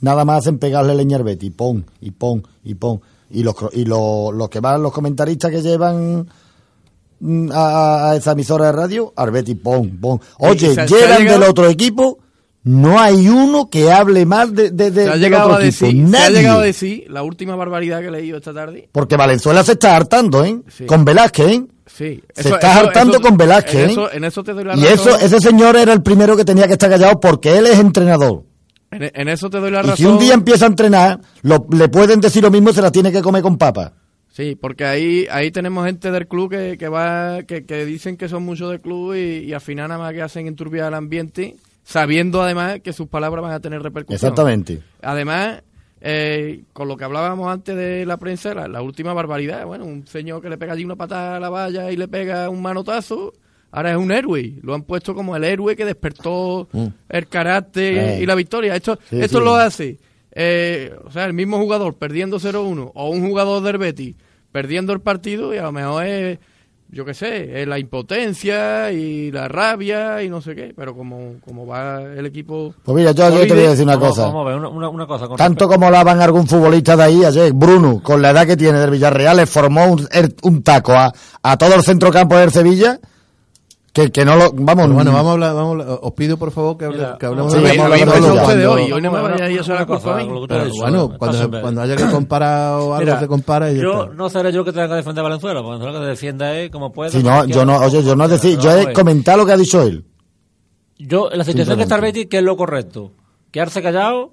Speaker 3: nada más hacen pegarle leña al Betis, pon, y pon, y pon. Y los, y los, los que van, los comentaristas que llevan mm, a, a esa emisora de radio, al Betis, pon, pon. Oye,
Speaker 2: Y
Speaker 3: llegan
Speaker 2: llegado-
Speaker 3: del otro equipo, no hay uno que hable mal de, de, de-
Speaker 2: Se ha,
Speaker 3: del otro
Speaker 2: a
Speaker 3: equipo,
Speaker 2: se ha llegado a decir la última barbaridad que he leído esta tarde.
Speaker 3: Porque Valenzuela se está hartando, ¿eh?
Speaker 2: Sí.
Speaker 3: Con Velázquez, ¿eh?
Speaker 2: Sí.
Speaker 3: Se está hartando con Velázquez,
Speaker 2: En
Speaker 3: ¿eh?
Speaker 2: eso, en eso te doy la
Speaker 3: Y
Speaker 2: razón.
Speaker 3: eso, ese señor era el primero que tenía que estar callado porque él es entrenador.
Speaker 2: En, en eso te doy la
Speaker 3: Y
Speaker 2: razón.
Speaker 3: si un día empieza a entrenar, lo- le pueden decir lo mismo y se la tiene que comer con papa.
Speaker 2: Sí, porque ahí ahí tenemos gente del club que, que va que, que dicen que son muchos del club y, y al final nada más que hacen enturbiar el ambiente, sabiendo además que sus palabras van a tener repercusión.
Speaker 3: Exactamente.
Speaker 2: Además, eh, con lo que hablábamos antes de la prensa, la, la última barbaridad, bueno, un señor que le pega allí una patada a la valla y le pega un manotazo, ahora es un héroe. Lo han puesto como el héroe que despertó el carácter
Speaker 3: Eh.
Speaker 2: y la victoria. Esto,
Speaker 3: Sí,
Speaker 2: esto
Speaker 3: sí.
Speaker 2: lo hace, eh, o sea, el mismo jugador perdiendo 0-1 o un jugador del Betis perdiendo el partido y a lo mejor es, yo qué sé, es la impotencia y la rabia y no sé qué, pero como, como va el equipo...
Speaker 3: Pues mira, yo, yo te voy a decir una
Speaker 1: Vamos-
Speaker 3: cosa.
Speaker 1: Vamos a ver, una, una- una cosa. Con
Speaker 3: Tanto
Speaker 1: respecto-
Speaker 3: como lavan algún futbolista de ahí ayer, Bruno, con la edad que tiene del Villarreal, le formó un, er- un taco a, a todo el centrocampo del Sevilla, que, que no lo, vamos,
Speaker 4: Pero bueno, vamos a hablar, vamos a hablar- os pido por favor que, hable- que hablemos
Speaker 3: sí,
Speaker 4: de de cuando-
Speaker 2: hoy, hoy no me
Speaker 1: Vamos a
Speaker 2: vaya
Speaker 1: ver,
Speaker 2: a la culpa a mí.
Speaker 1: lo que
Speaker 4: Pero bueno, cuando, cuando haya que comparar o algo
Speaker 1: Mira,
Speaker 4: se compara y
Speaker 1: yo
Speaker 4: está.
Speaker 1: no seré yo que tenga que defender a Valenzuela, Valenzuela que defienda es como puede.
Speaker 3: Si no, yo no, oye, yo no es decir, yo he comentado lo que ha dicho él.
Speaker 1: Yo, en la situación que está el. Betis, ¿qué es lo correcto? Quedarse callado,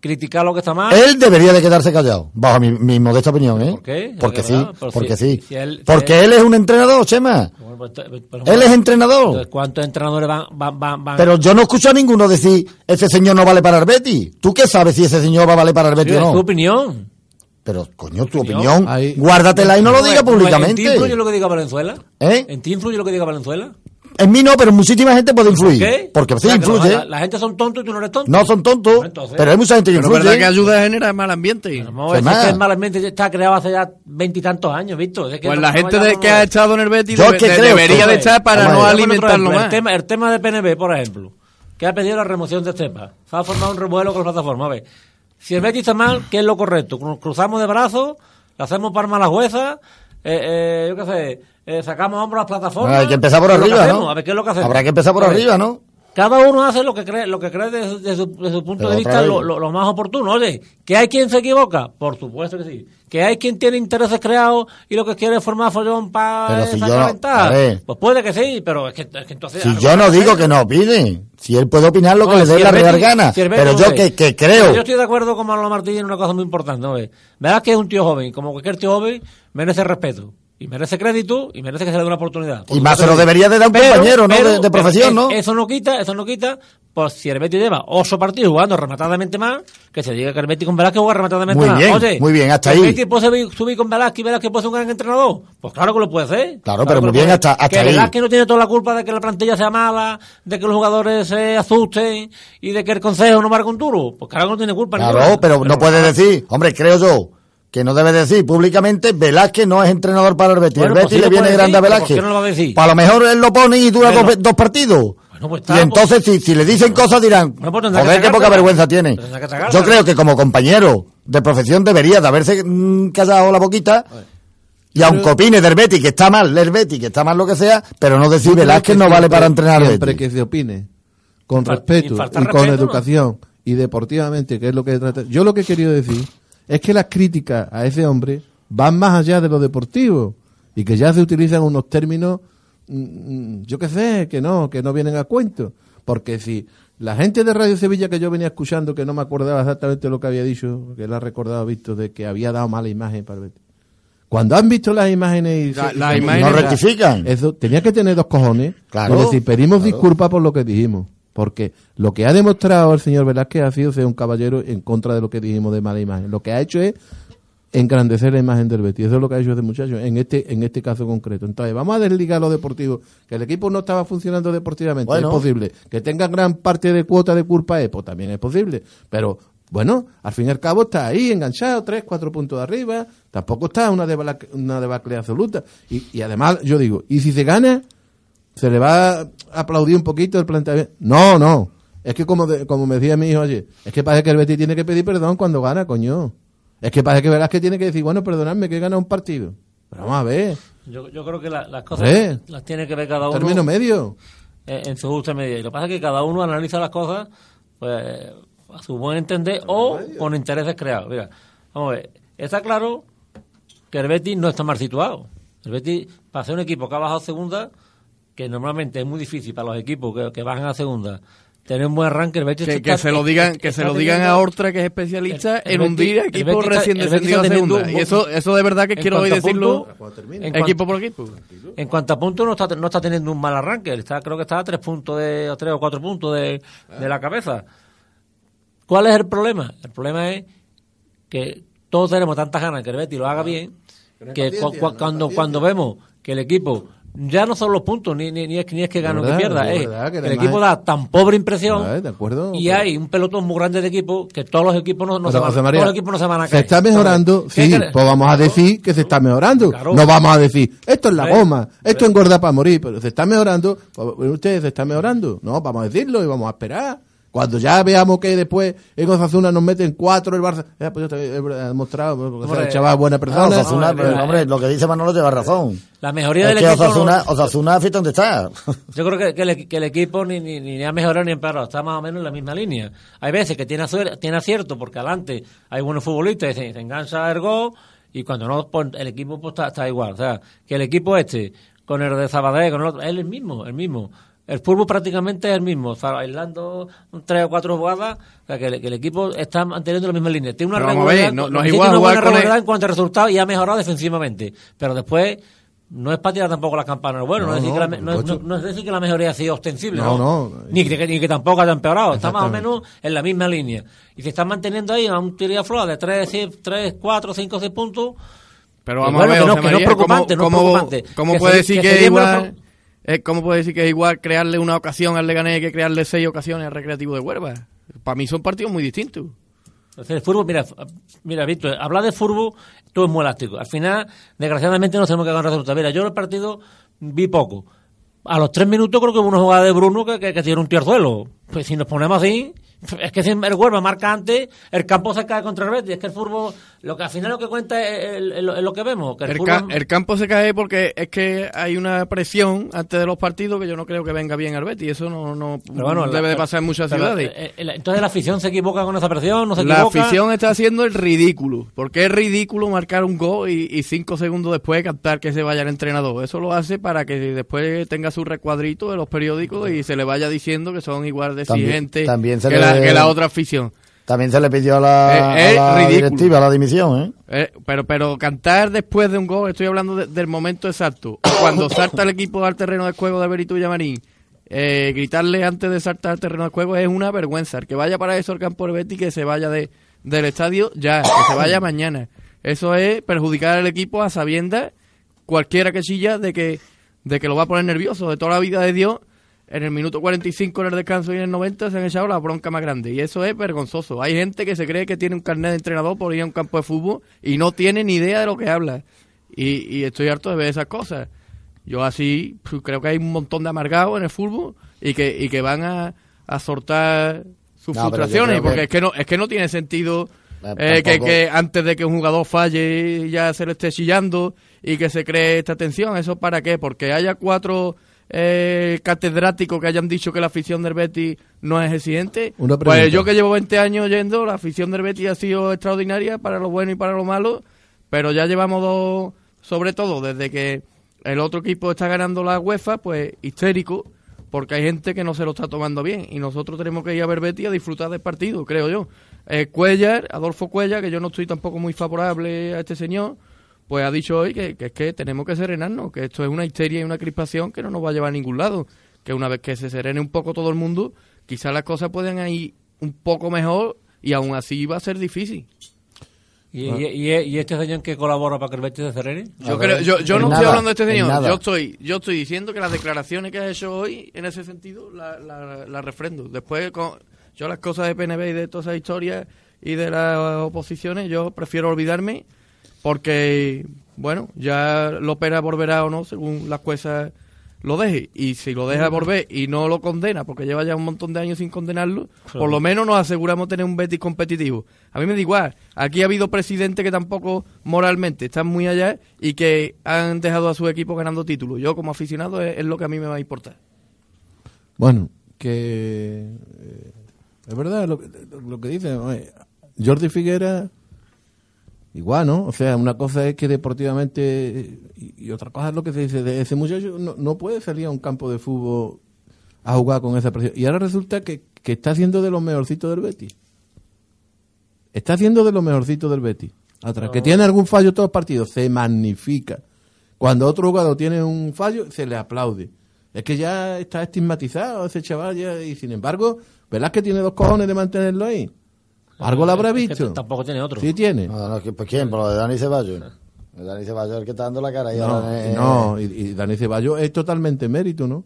Speaker 1: criticar lo que está mal.
Speaker 3: Él debería de quedarse callado, bajo mi, mi modesta opinión, ¿eh?
Speaker 1: ¿Por qué?
Speaker 3: Porque
Speaker 1: Es
Speaker 3: sí,
Speaker 1: pero
Speaker 3: porque
Speaker 1: si-
Speaker 3: sí.
Speaker 1: si él- si
Speaker 3: porque él, es un entrenador, Chema.
Speaker 1: Bueno, pues, pero-
Speaker 3: Él es entrenador.
Speaker 1: Entonces, ¿Cuántos entrenadores van, van, van, van-
Speaker 3: Pero yo no escucho a ninguno decir, ese señor no vale para el Betis. ¿Tú qué sabes si ese señor va a valer para el
Speaker 1: Sí,
Speaker 3: Betis
Speaker 1: es
Speaker 3: o
Speaker 1: tu
Speaker 3: no?
Speaker 1: opinión.
Speaker 3: Pero, coño, tu
Speaker 1: Opinión.
Speaker 3: opinión,
Speaker 4: Ahí-
Speaker 3: guárdatela y no lo
Speaker 1: Pues,
Speaker 3: diga
Speaker 1: pues, ¿En ti
Speaker 3: públicamente.
Speaker 1: influye lo que diga Valenzuela?
Speaker 3: ¿Eh?
Speaker 1: ¿En ti influye lo que diga Valenzuela?
Speaker 3: En mí no, pero muchísima gente puede influir.
Speaker 1: ¿Qué?
Speaker 3: Porque sí,
Speaker 1: O sea, que
Speaker 3: influye.
Speaker 1: La, la gente son tontos y tú no eres tonto.
Speaker 3: No son tontos,
Speaker 1: Bueno, entonces-
Speaker 3: pero hay mucha gente que
Speaker 2: Pero es verdad que
Speaker 3: influye.
Speaker 2: ayuda a generar mal ambiente.
Speaker 1: Es que
Speaker 3: nada.
Speaker 1: el mal ambiente está creado hace ya veintitantos años, Víctor. Es que
Speaker 2: Pues
Speaker 1: no-
Speaker 2: la gente de, que ha echado en el Betis
Speaker 3: Yo
Speaker 2: debe-
Speaker 3: que
Speaker 2: de-
Speaker 3: creo
Speaker 2: debería de echar para no alimentarlo
Speaker 1: ejemplo,
Speaker 2: más.
Speaker 1: El tema, el tema de PNB, por ejemplo, que ha pedido la remoción de Estepa. Se ha formado un revuelo con la plataforma. A ver, si el Betis está mal, ¿qué es lo correcto? Nos cruzamos de brazos, le hacemos palma a las juezas, eh, eh, yo qué sé, eh, sacamos hombros a las plataformas.
Speaker 3: Bueno, hay que empezar por
Speaker 1: ¿Qué es lo que
Speaker 3: arriba? ¿no?
Speaker 1: A ver, ¿qué es lo que hacemos?
Speaker 3: Habrá que empezar por arriba, ¿no?
Speaker 1: Cada uno hace lo que cree, lo que cree de, de su, de su punto
Speaker 3: Pero
Speaker 1: de vista lo, lo- lo más oportuno. Oye, ¿que hay quien se equivoca? Por supuesto que sí. ¿Que hay quien tiene intereses creados y lo que quiere es formar follón para
Speaker 3: si
Speaker 1: ventaja? Pues puede que sí, pero es que, es que entonces...
Speaker 3: Si yo no digo que no opine, si él puede opinar lo que le dé la real gana,
Speaker 1: si
Speaker 3: pero yo que, creo,
Speaker 1: Yo estoy de acuerdo con Manolo Martínez en una cosa muy importante, ¿no? Verás que es un tío joven, como cualquier tío joven, merece respeto. Y merece crédito y merece que se le dé una oportunidad. Por
Speaker 3: y más se lo debería de dar un
Speaker 1: Pero-
Speaker 3: compañero, ¿no?
Speaker 1: pero-
Speaker 3: De, de
Speaker 1: pero
Speaker 3: profesión,
Speaker 1: es-
Speaker 3: ¿no?
Speaker 1: Eso no quita, eso no quita, pues si el Betis lleva ocho partidos jugando rematadamente mal, que se diga que el Betis con Velázquez juega rematadamente
Speaker 3: Muy
Speaker 1: mal.
Speaker 3: bien,
Speaker 1: Oye,
Speaker 3: muy bien, hasta
Speaker 1: ¿el
Speaker 3: ahí.
Speaker 1: Betis puede subir, con Velázquez y Velázquez puede ser un gran entrenador? Pues claro que lo puede hacer.
Speaker 3: Claro, pero muy bien, hasta- hasta
Speaker 1: Que
Speaker 3: ahí.
Speaker 1: Velázquez no tiene toda la culpa de que la plantilla sea mala, de que los jugadores se asusten y de que el consejo no marque un duro. Pues claro que no tiene culpa.
Speaker 3: Claro,
Speaker 1: ninguna.
Speaker 3: pero no puede decir, hombre, creo yo, que no debe decir públicamente, Velázquez no es entrenador para el Betis.
Speaker 1: Bueno,
Speaker 3: el
Speaker 1: pues
Speaker 3: Betis
Speaker 1: sí
Speaker 3: le viene grande a
Speaker 1: pero ¿por
Speaker 3: Velázquez.
Speaker 1: qué no lo va a decir?
Speaker 3: Pues a lo mejor él lo pone y dura
Speaker 1: Pero-
Speaker 3: dos, dos partidos.
Speaker 1: Bueno, pues
Speaker 3: y entonces, si, si le dicen cosas, dirán,
Speaker 1: Bueno, pues
Speaker 3: joder, qué poca vergüenza tiene. Yo creo que como compañero de profesión debería de haberse mm, callado la boquita. Y aunque opine del Betis, que está mal, del Betis, que está mal lo que sea, pero no decir Velázquez
Speaker 4: que
Speaker 3: no vale para entrenar
Speaker 4: Siempre
Speaker 3: Betis.
Speaker 4: que se opine con respeto
Speaker 1: y
Speaker 4: con
Speaker 1: respeto, ¿no?
Speaker 4: educación y deportivamente, que es lo que trata. Yo lo que he querido decir es que las críticas a ese hombre van más allá de lo deportivo y que ya se utilizan unos términos, mm, mm, yo qué sé, que no, que no vienen a cuento. Porque si la gente de Radio Sevilla que yo venía escuchando, que no me acordaba exactamente lo que había dicho, que lo ha recordado visto, de que había dado mala imagen para el Betis. Cuando han visto las imágenes y
Speaker 2: La-
Speaker 4: se-
Speaker 2: imágenes-
Speaker 3: No rectifican.
Speaker 4: eso tenía que tener dos cojones.
Speaker 3: Claro,
Speaker 4: Es decir, pedimos
Speaker 3: claro.
Speaker 4: disculpas por lo que dijimos. Porque lo que ha demostrado el señor Velázquez ha sido ser un caballero en contra de lo que dijimos de mala imagen. Lo que ha hecho es engrandecer la imagen del Betis. Eso es lo que ha hecho este muchacho en este en este caso concreto. Entonces, vamos a desligar lo deportivo. Que el equipo no estaba funcionando deportivamente.
Speaker 3: Bueno.
Speaker 4: Es posible. Que tenga gran parte de cuota de culpa, eh, pues también es posible. Pero, bueno, al fin y al cabo está ahí enganchado, tres, cuatro puntos de arriba. Tampoco está una, debala- una debacle absoluta. Y, y además, yo digo, ¿y si se gana? ¿Se le va a aplaudir un poquito el planteamiento? No, no. Es que como, de- como me decía mi hijo ayer, es que parece que el Betis tiene que pedir perdón cuando gana, coño. Es que parece que verás que tiene que decir, bueno, perdonadme que he ganado un partido. Pero vamos a ver,
Speaker 1: Yo, yo creo que la- las cosas
Speaker 4: Eh.
Speaker 1: las tiene que ver cada uno
Speaker 4: término medio.
Speaker 1: eh, en su justa medida. Y lo que pasa es que cada uno analiza las cosas pues, a su buen entender o con intereses creados. Mira, vamos a ver, está claro que el Betis no está mal situado. El Betis, para ser un equipo que ha bajado a segunda, que normalmente es muy difícil para los equipos que, que bajan a segunda, tener un buen arranque. El Betis
Speaker 2: Que,
Speaker 1: está-
Speaker 2: que se lo digan, que se lo digan a Hortra, que es especialista
Speaker 1: el- el
Speaker 2: en hundir a equipos recién descendidos a segunda.
Speaker 1: un-
Speaker 2: Y eso, eso de verdad que quiero hoy decirlo
Speaker 1: en cuanto-
Speaker 2: equipo por equipo.
Speaker 1: En cuanto a puntos, no está, no está teniendo un mal arranque. Está, creo que está a tres puntos de, a tres o cuatro puntos de, de la cabeza. ¿Cuál es el problema? El problema es que todos tenemos tantas ganas que el Betis lo haga bien, que cu- cu- cuando, cuando vemos que el equipo ya no son los puntos, ni, ni, ni es, ni es que gane o que pierda,
Speaker 4: de
Speaker 1: es
Speaker 4: verdad, que
Speaker 1: que el equipo
Speaker 4: es-
Speaker 1: da tan pobre impresión
Speaker 4: Vale, de acuerdo,
Speaker 1: y
Speaker 4: pero-
Speaker 1: hay un pelotón muy grande de equipo que todos los equipos no, no
Speaker 4: Pero,
Speaker 1: se, van,
Speaker 4: María,
Speaker 1: todos los equipos no se van a
Speaker 4: se
Speaker 1: caer.
Speaker 4: está mejorando,
Speaker 1: ¿Qué
Speaker 4: sí, pues vamos a decir que se está mejorando.
Speaker 1: Claro.
Speaker 4: No vamos a decir, esto es la goma, esto engorda para morir, pero se está mejorando. Pues, Ustedes se está mejorando. No, vamos a decirlo y vamos a esperar. Cuando ya veamos que después en Osasuna nos meten cuatro el Barça, eh, pues yo te he demostrado, porque
Speaker 1: Hombre,
Speaker 4: el chaval es buena persona.
Speaker 3: Osasuna,
Speaker 1: Hombre,
Speaker 3: pero, hombre, lo que dice Manolo lleva razón.
Speaker 1: La mejoría
Speaker 3: Es
Speaker 1: del
Speaker 3: que
Speaker 1: equipo... no-
Speaker 3: Osasuna, Osasuna, fíjate dónde está.
Speaker 1: Yo creo que, que el, que el equipo ni, ni, ni ha mejorado ni empeorado, está más o menos en la misma línea. Hay veces que tiene, suer- tiene acierto porque adelante hay buenos futbolistas y se, se engancha el gol y cuando no, pues, el equipo pues, está, está igual. O sea, que el equipo este, con el de Sabadell, con el otro, es el mismo, el mismo. El fútbol prácticamente es el mismo, o sea, aislando tres o cuatro jugadas, o sea, que, el, que el equipo está manteniendo la misma línea. Tiene una regularidad,
Speaker 2: no- no es
Speaker 1: tiene
Speaker 2: igual
Speaker 1: una buena
Speaker 2: el-
Speaker 1: regularidad en cuanto a resultados y ha mejorado defensivamente. Pero después no es para tirar tampoco las campanas. Bueno, no,
Speaker 4: No,
Speaker 1: es decir que la, no, es- no- decir que la mejoría ha sido ostensible.
Speaker 4: No,
Speaker 1: No,
Speaker 4: no.
Speaker 1: Ni, que, ni que tampoco haya empeorado. Está más o menos en la misma línea. Y se están manteniendo ahí a un tiro y afloja de 3, 3, 4, 5, 6 puntos.
Speaker 2: Pero vamos
Speaker 1: bueno,
Speaker 2: a ver,
Speaker 1: que no- no es preocupante, no es
Speaker 2: ¿cómo,
Speaker 1: preocupante.
Speaker 2: cómo
Speaker 1: Que
Speaker 2: puede
Speaker 1: se-
Speaker 2: decir
Speaker 1: que
Speaker 2: que, igual, ¿Cómo puede decir que es igual crearle una ocasión al Leganés que crearle seis ocasiones al Recreativo de Huelva? Para mí son partidos muy distintos.
Speaker 1: El fútbol, mira, mira, Víctor, hablar de fútbol, todo es muy elástico. Al final, desgraciadamente, no tenemos que ganar resultados. Mira, yo el partido vi poco. A los tres minutos creo que hubo una jugada de Bruno que, que, que tiene un tierzuelo. Pues si nos ponemos así, es que si el Huelva marca antes, el campo se cae contra el Betis. Es que el fútbol, lo que al final lo que cuenta es, es lo, que vemos. Que el,
Speaker 2: El,
Speaker 1: fútbol-
Speaker 2: ca- el campo se cae porque es que hay una presión antes de los partidos que yo no creo que venga bien al Betis. Eso no, no
Speaker 1: pero bueno,
Speaker 2: debe
Speaker 1: la-
Speaker 2: de pasar en muchas
Speaker 1: pero,
Speaker 2: ciudades.
Speaker 1: eh, eh, entonces la afición se equivoca con esa presión, no se
Speaker 2: La
Speaker 1: equivoca.
Speaker 2: afición está haciendo el ridículo. Porque es ridículo marcar un gol y, y cinco segundos después cantar que se vaya el entrenador. Eso lo hace para que después tenga su recuadrito de los periódicos y se le vaya diciendo que son igual de
Speaker 3: También-
Speaker 2: exigentes
Speaker 3: también se
Speaker 2: que,
Speaker 3: le-
Speaker 2: la, que la otra afición.
Speaker 3: También se le pidió a la,
Speaker 2: Eh, es
Speaker 3: a la
Speaker 2: ridículo.
Speaker 3: directiva la dimisión, ¿eh?
Speaker 2: Eh, pero, pero cantar después de un gol, estoy hablando de- del momento exacto. Cuando salta el equipo al terreno de juego de Berito Villamarín, eh, gritarle antes de saltar al terreno de juego es una vergüenza. El que vaya para eso al campo del Betis, que se vaya de, del estadio ya, que se vaya mañana. Eso es perjudicar al equipo a sabiendas, cualquiera que chilla, de que, de que lo va a poner nervioso. De toda la vida de Dios, en el minuto 45 en el descanso y en el 90 se han echado la bronca más grande. Y eso es vergonzoso. Hay gente que se cree que tiene un carnet de entrenador por ir a un campo de fútbol y no tiene ni idea de lo que habla. Y, y estoy harto de ver esas cosas. Yo así pues, creo que hay un montón de amargados en el fútbol y que, y que van a, a sortar sus
Speaker 3: No,
Speaker 2: frustraciones porque
Speaker 3: que-
Speaker 2: es que no es que no tiene sentido
Speaker 3: Eh,
Speaker 2: eh, que, que antes de que un jugador falle ya se le esté chillando y que se cree esta tensión. ¿Eso para qué? Porque haya cuatro eh, catedráticos que hayan dicho que la afición del Betis no es exigente. Pues yo que llevo 20 años yendo, la afición del Betis ha sido extraordinaria para lo bueno y para lo malo, pero ya llevamos dos, sobre todo desde que el otro equipo está ganando la UEFA, pues histérico, porque hay gente que no se lo está tomando bien y nosotros tenemos que ir a ver Betis a disfrutar del partido, creo yo. Eh, Cuellar, Adolfo Cuellar, que yo no estoy tampoco muy favorable a este señor, pues ha dicho hoy que, que es que tenemos que serenarnos, que esto es una histeria y una crispación que no nos va a llevar a ningún lado, que una vez que se serene un poco todo el mundo, quizás las cosas puedan ir un poco mejor y aún así va a ser difícil.
Speaker 1: ¿Y, y, y- y este señor que colabora para que el Betis se serene?
Speaker 2: Yo, creo, yo, no
Speaker 3: nada,
Speaker 2: estoy hablando de este señor, yo estoy, yo estoy diciendo que las declaraciones que ha hecho hoy, en ese sentido, las la, la refrendo. Después, con, yo las cosas de PNB y de todas esas historias y de las oposiciones, yo prefiero olvidarme porque, bueno, ya Lopera volverá o no, según las juezas lo deje. Y si lo deja volver y no lo condena, porque lleva ya un montón de años sin condenarlo, por lo menos nos aseguramos tener un Betis competitivo. A mí me da igual. Aquí ha habido presidentes que tampoco moralmente están muy allá y que han dejado a su equipo ganando títulos. Yo como aficionado es, es lo que a mí me va a importar.
Speaker 4: Bueno, que eh, es verdad lo, que- lo que dice. oye, Jordi Figuera, igual, ¿no? O sea, una cosa es que deportivamente y, otra cosa es lo que se dice de ese muchacho no, no puede salir a un campo de fútbol a jugar con esa presión. Y ahora resulta que, que está haciendo de los mejorcitos del Betis. Está haciendo de los mejorcitos del Betis. Atrás, que tiene algún fallo todos los partidos, se magnifica. Cuando otro jugador tiene un fallo, se le aplaude. Es que ya está estigmatizado ese chaval ya, y sin embargo, ¿verdad que tiene dos cojones de mantenerlo ahí? Algo lo habrá
Speaker 1: Es que
Speaker 4: visto.
Speaker 1: tampoco tiene otro.
Speaker 4: Sí tiene.
Speaker 3: No, no, pues quién, por lo de Dani Ceballos. El Dani Ceballos es el que está dando la cara. Y
Speaker 4: No,
Speaker 3: ahora, eh,
Speaker 4: no, y, y Dani Ceballos es totalmente mérito, ¿no?